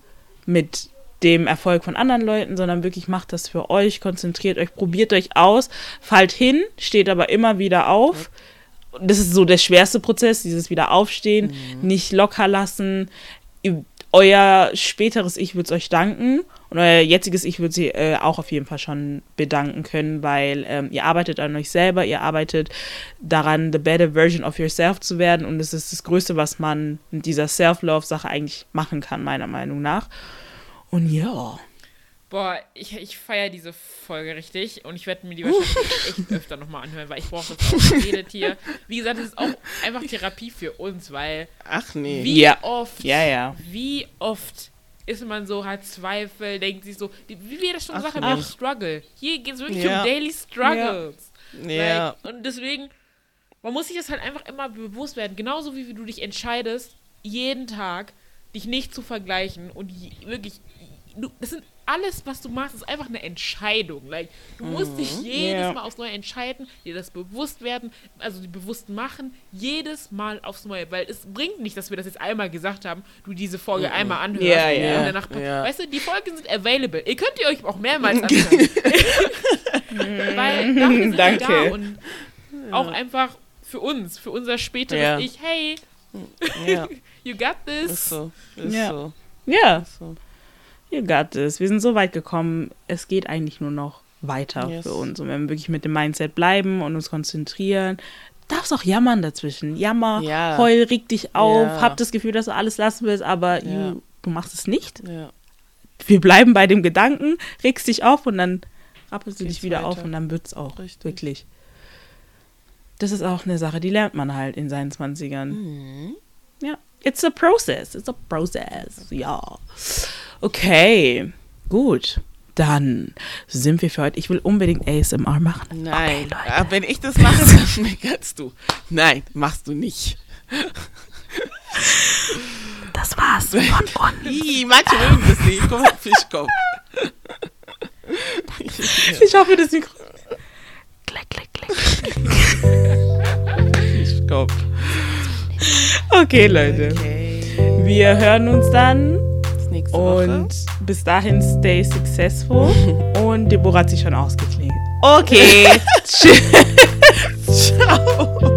mit dem Erfolg von anderen Leuten, sondern wirklich macht das für euch, konzentriert euch, probiert euch aus, fallt hin, steht aber immer wieder auf. Das ist so der schwerste Prozess, dieses Wiederaufstehen, nicht locker lassen. Euer späteres Ich wird es euch danken und euer jetziges Ich wird sie äh, auch auf jeden Fall schon bedanken können, weil ähm, ihr arbeitet an euch selber, ihr arbeitet daran, the better version of yourself zu werden und es ist das Größte, was man mit dieser Self-Love-Sache eigentlich machen kann, meiner Meinung nach. Und ja. Boah, ich, ich feiere diese Folge richtig und ich werde mir die wahrscheinlich echt öfter nochmal anhören, weil ich brauche das auch geredet hier. Wie gesagt, das ist auch einfach Therapie für uns, weil Ach nee. wie Ja. oft, Ja, ja. wie oft ist man so, hat Zweifel, denkt sich so, die- wie wir das schon gesagt haben, nee. Struggle. Hier geht es wirklich Ja. um Daily Struggles. Ja. Like, und deswegen, man muss sich das halt einfach immer bewusst werden. Genauso wie du dich entscheidest, jeden Tag dich nicht zu vergleichen und wirklich, du, das sind alles, was du machst, ist einfach eine Entscheidung. Like, du musst dich jedes Ja. Mal aufs Neue entscheiden, dir das bewusst werden, also die bewusst machen, jedes Mal aufs Neue. Weil es bringt nicht, dass wir das jetzt einmal gesagt haben, du diese Folge einmal anhörst Ja, ja. und danach, Ja. weißt du, die Folgen sind available. Ihr könnt ihr euch auch mehrmals anhören. Weil dafür sind Danke. wir da und auch einfach für uns, für unser späteres. Ich, hey, you got ist this. so. Ist Ja. so. Ja, Ist so. You got this. Wir sind so weit gekommen. Es geht eigentlich nur noch weiter Yes. für uns. Und wenn wir wirklich mit dem Mindset bleiben und uns konzentrieren, darfst auch jammern dazwischen. Jammer, Ja. heul, reg dich auf, Ja. hab das Gefühl, dass du alles lassen willst, aber Ja. you, du machst es nicht. Ja. Wir bleiben bei dem Gedanken, regst dich auf und dann rappelst du Geht's dich wieder weiter. auf und dann wird's auch. Richtig. Wirklich. Das ist auch eine Sache, die lernt man halt in seinen 20ern. Mhm. Ja, it's a process. It's a process. Ja. Okay, gut. Dann sind wir für heute. Ich will unbedingt ASMR machen. Nein, Okay, Leute. Wenn ich das mache, dann meckerst du. Nein, machst du nicht. Das war's von uns. Ih, manche mögen das nicht. Mal, Fischkopf. Ich hoffe, das Mikro. Klick, klick, klick. Fischkopf. Okay, Leute. Okay. Wir hören uns dann. Nächste Woche. Und bis dahin stay successful. Und Deborah hat sich schon ausgeklingt. Okay. Tschüss. Ciao.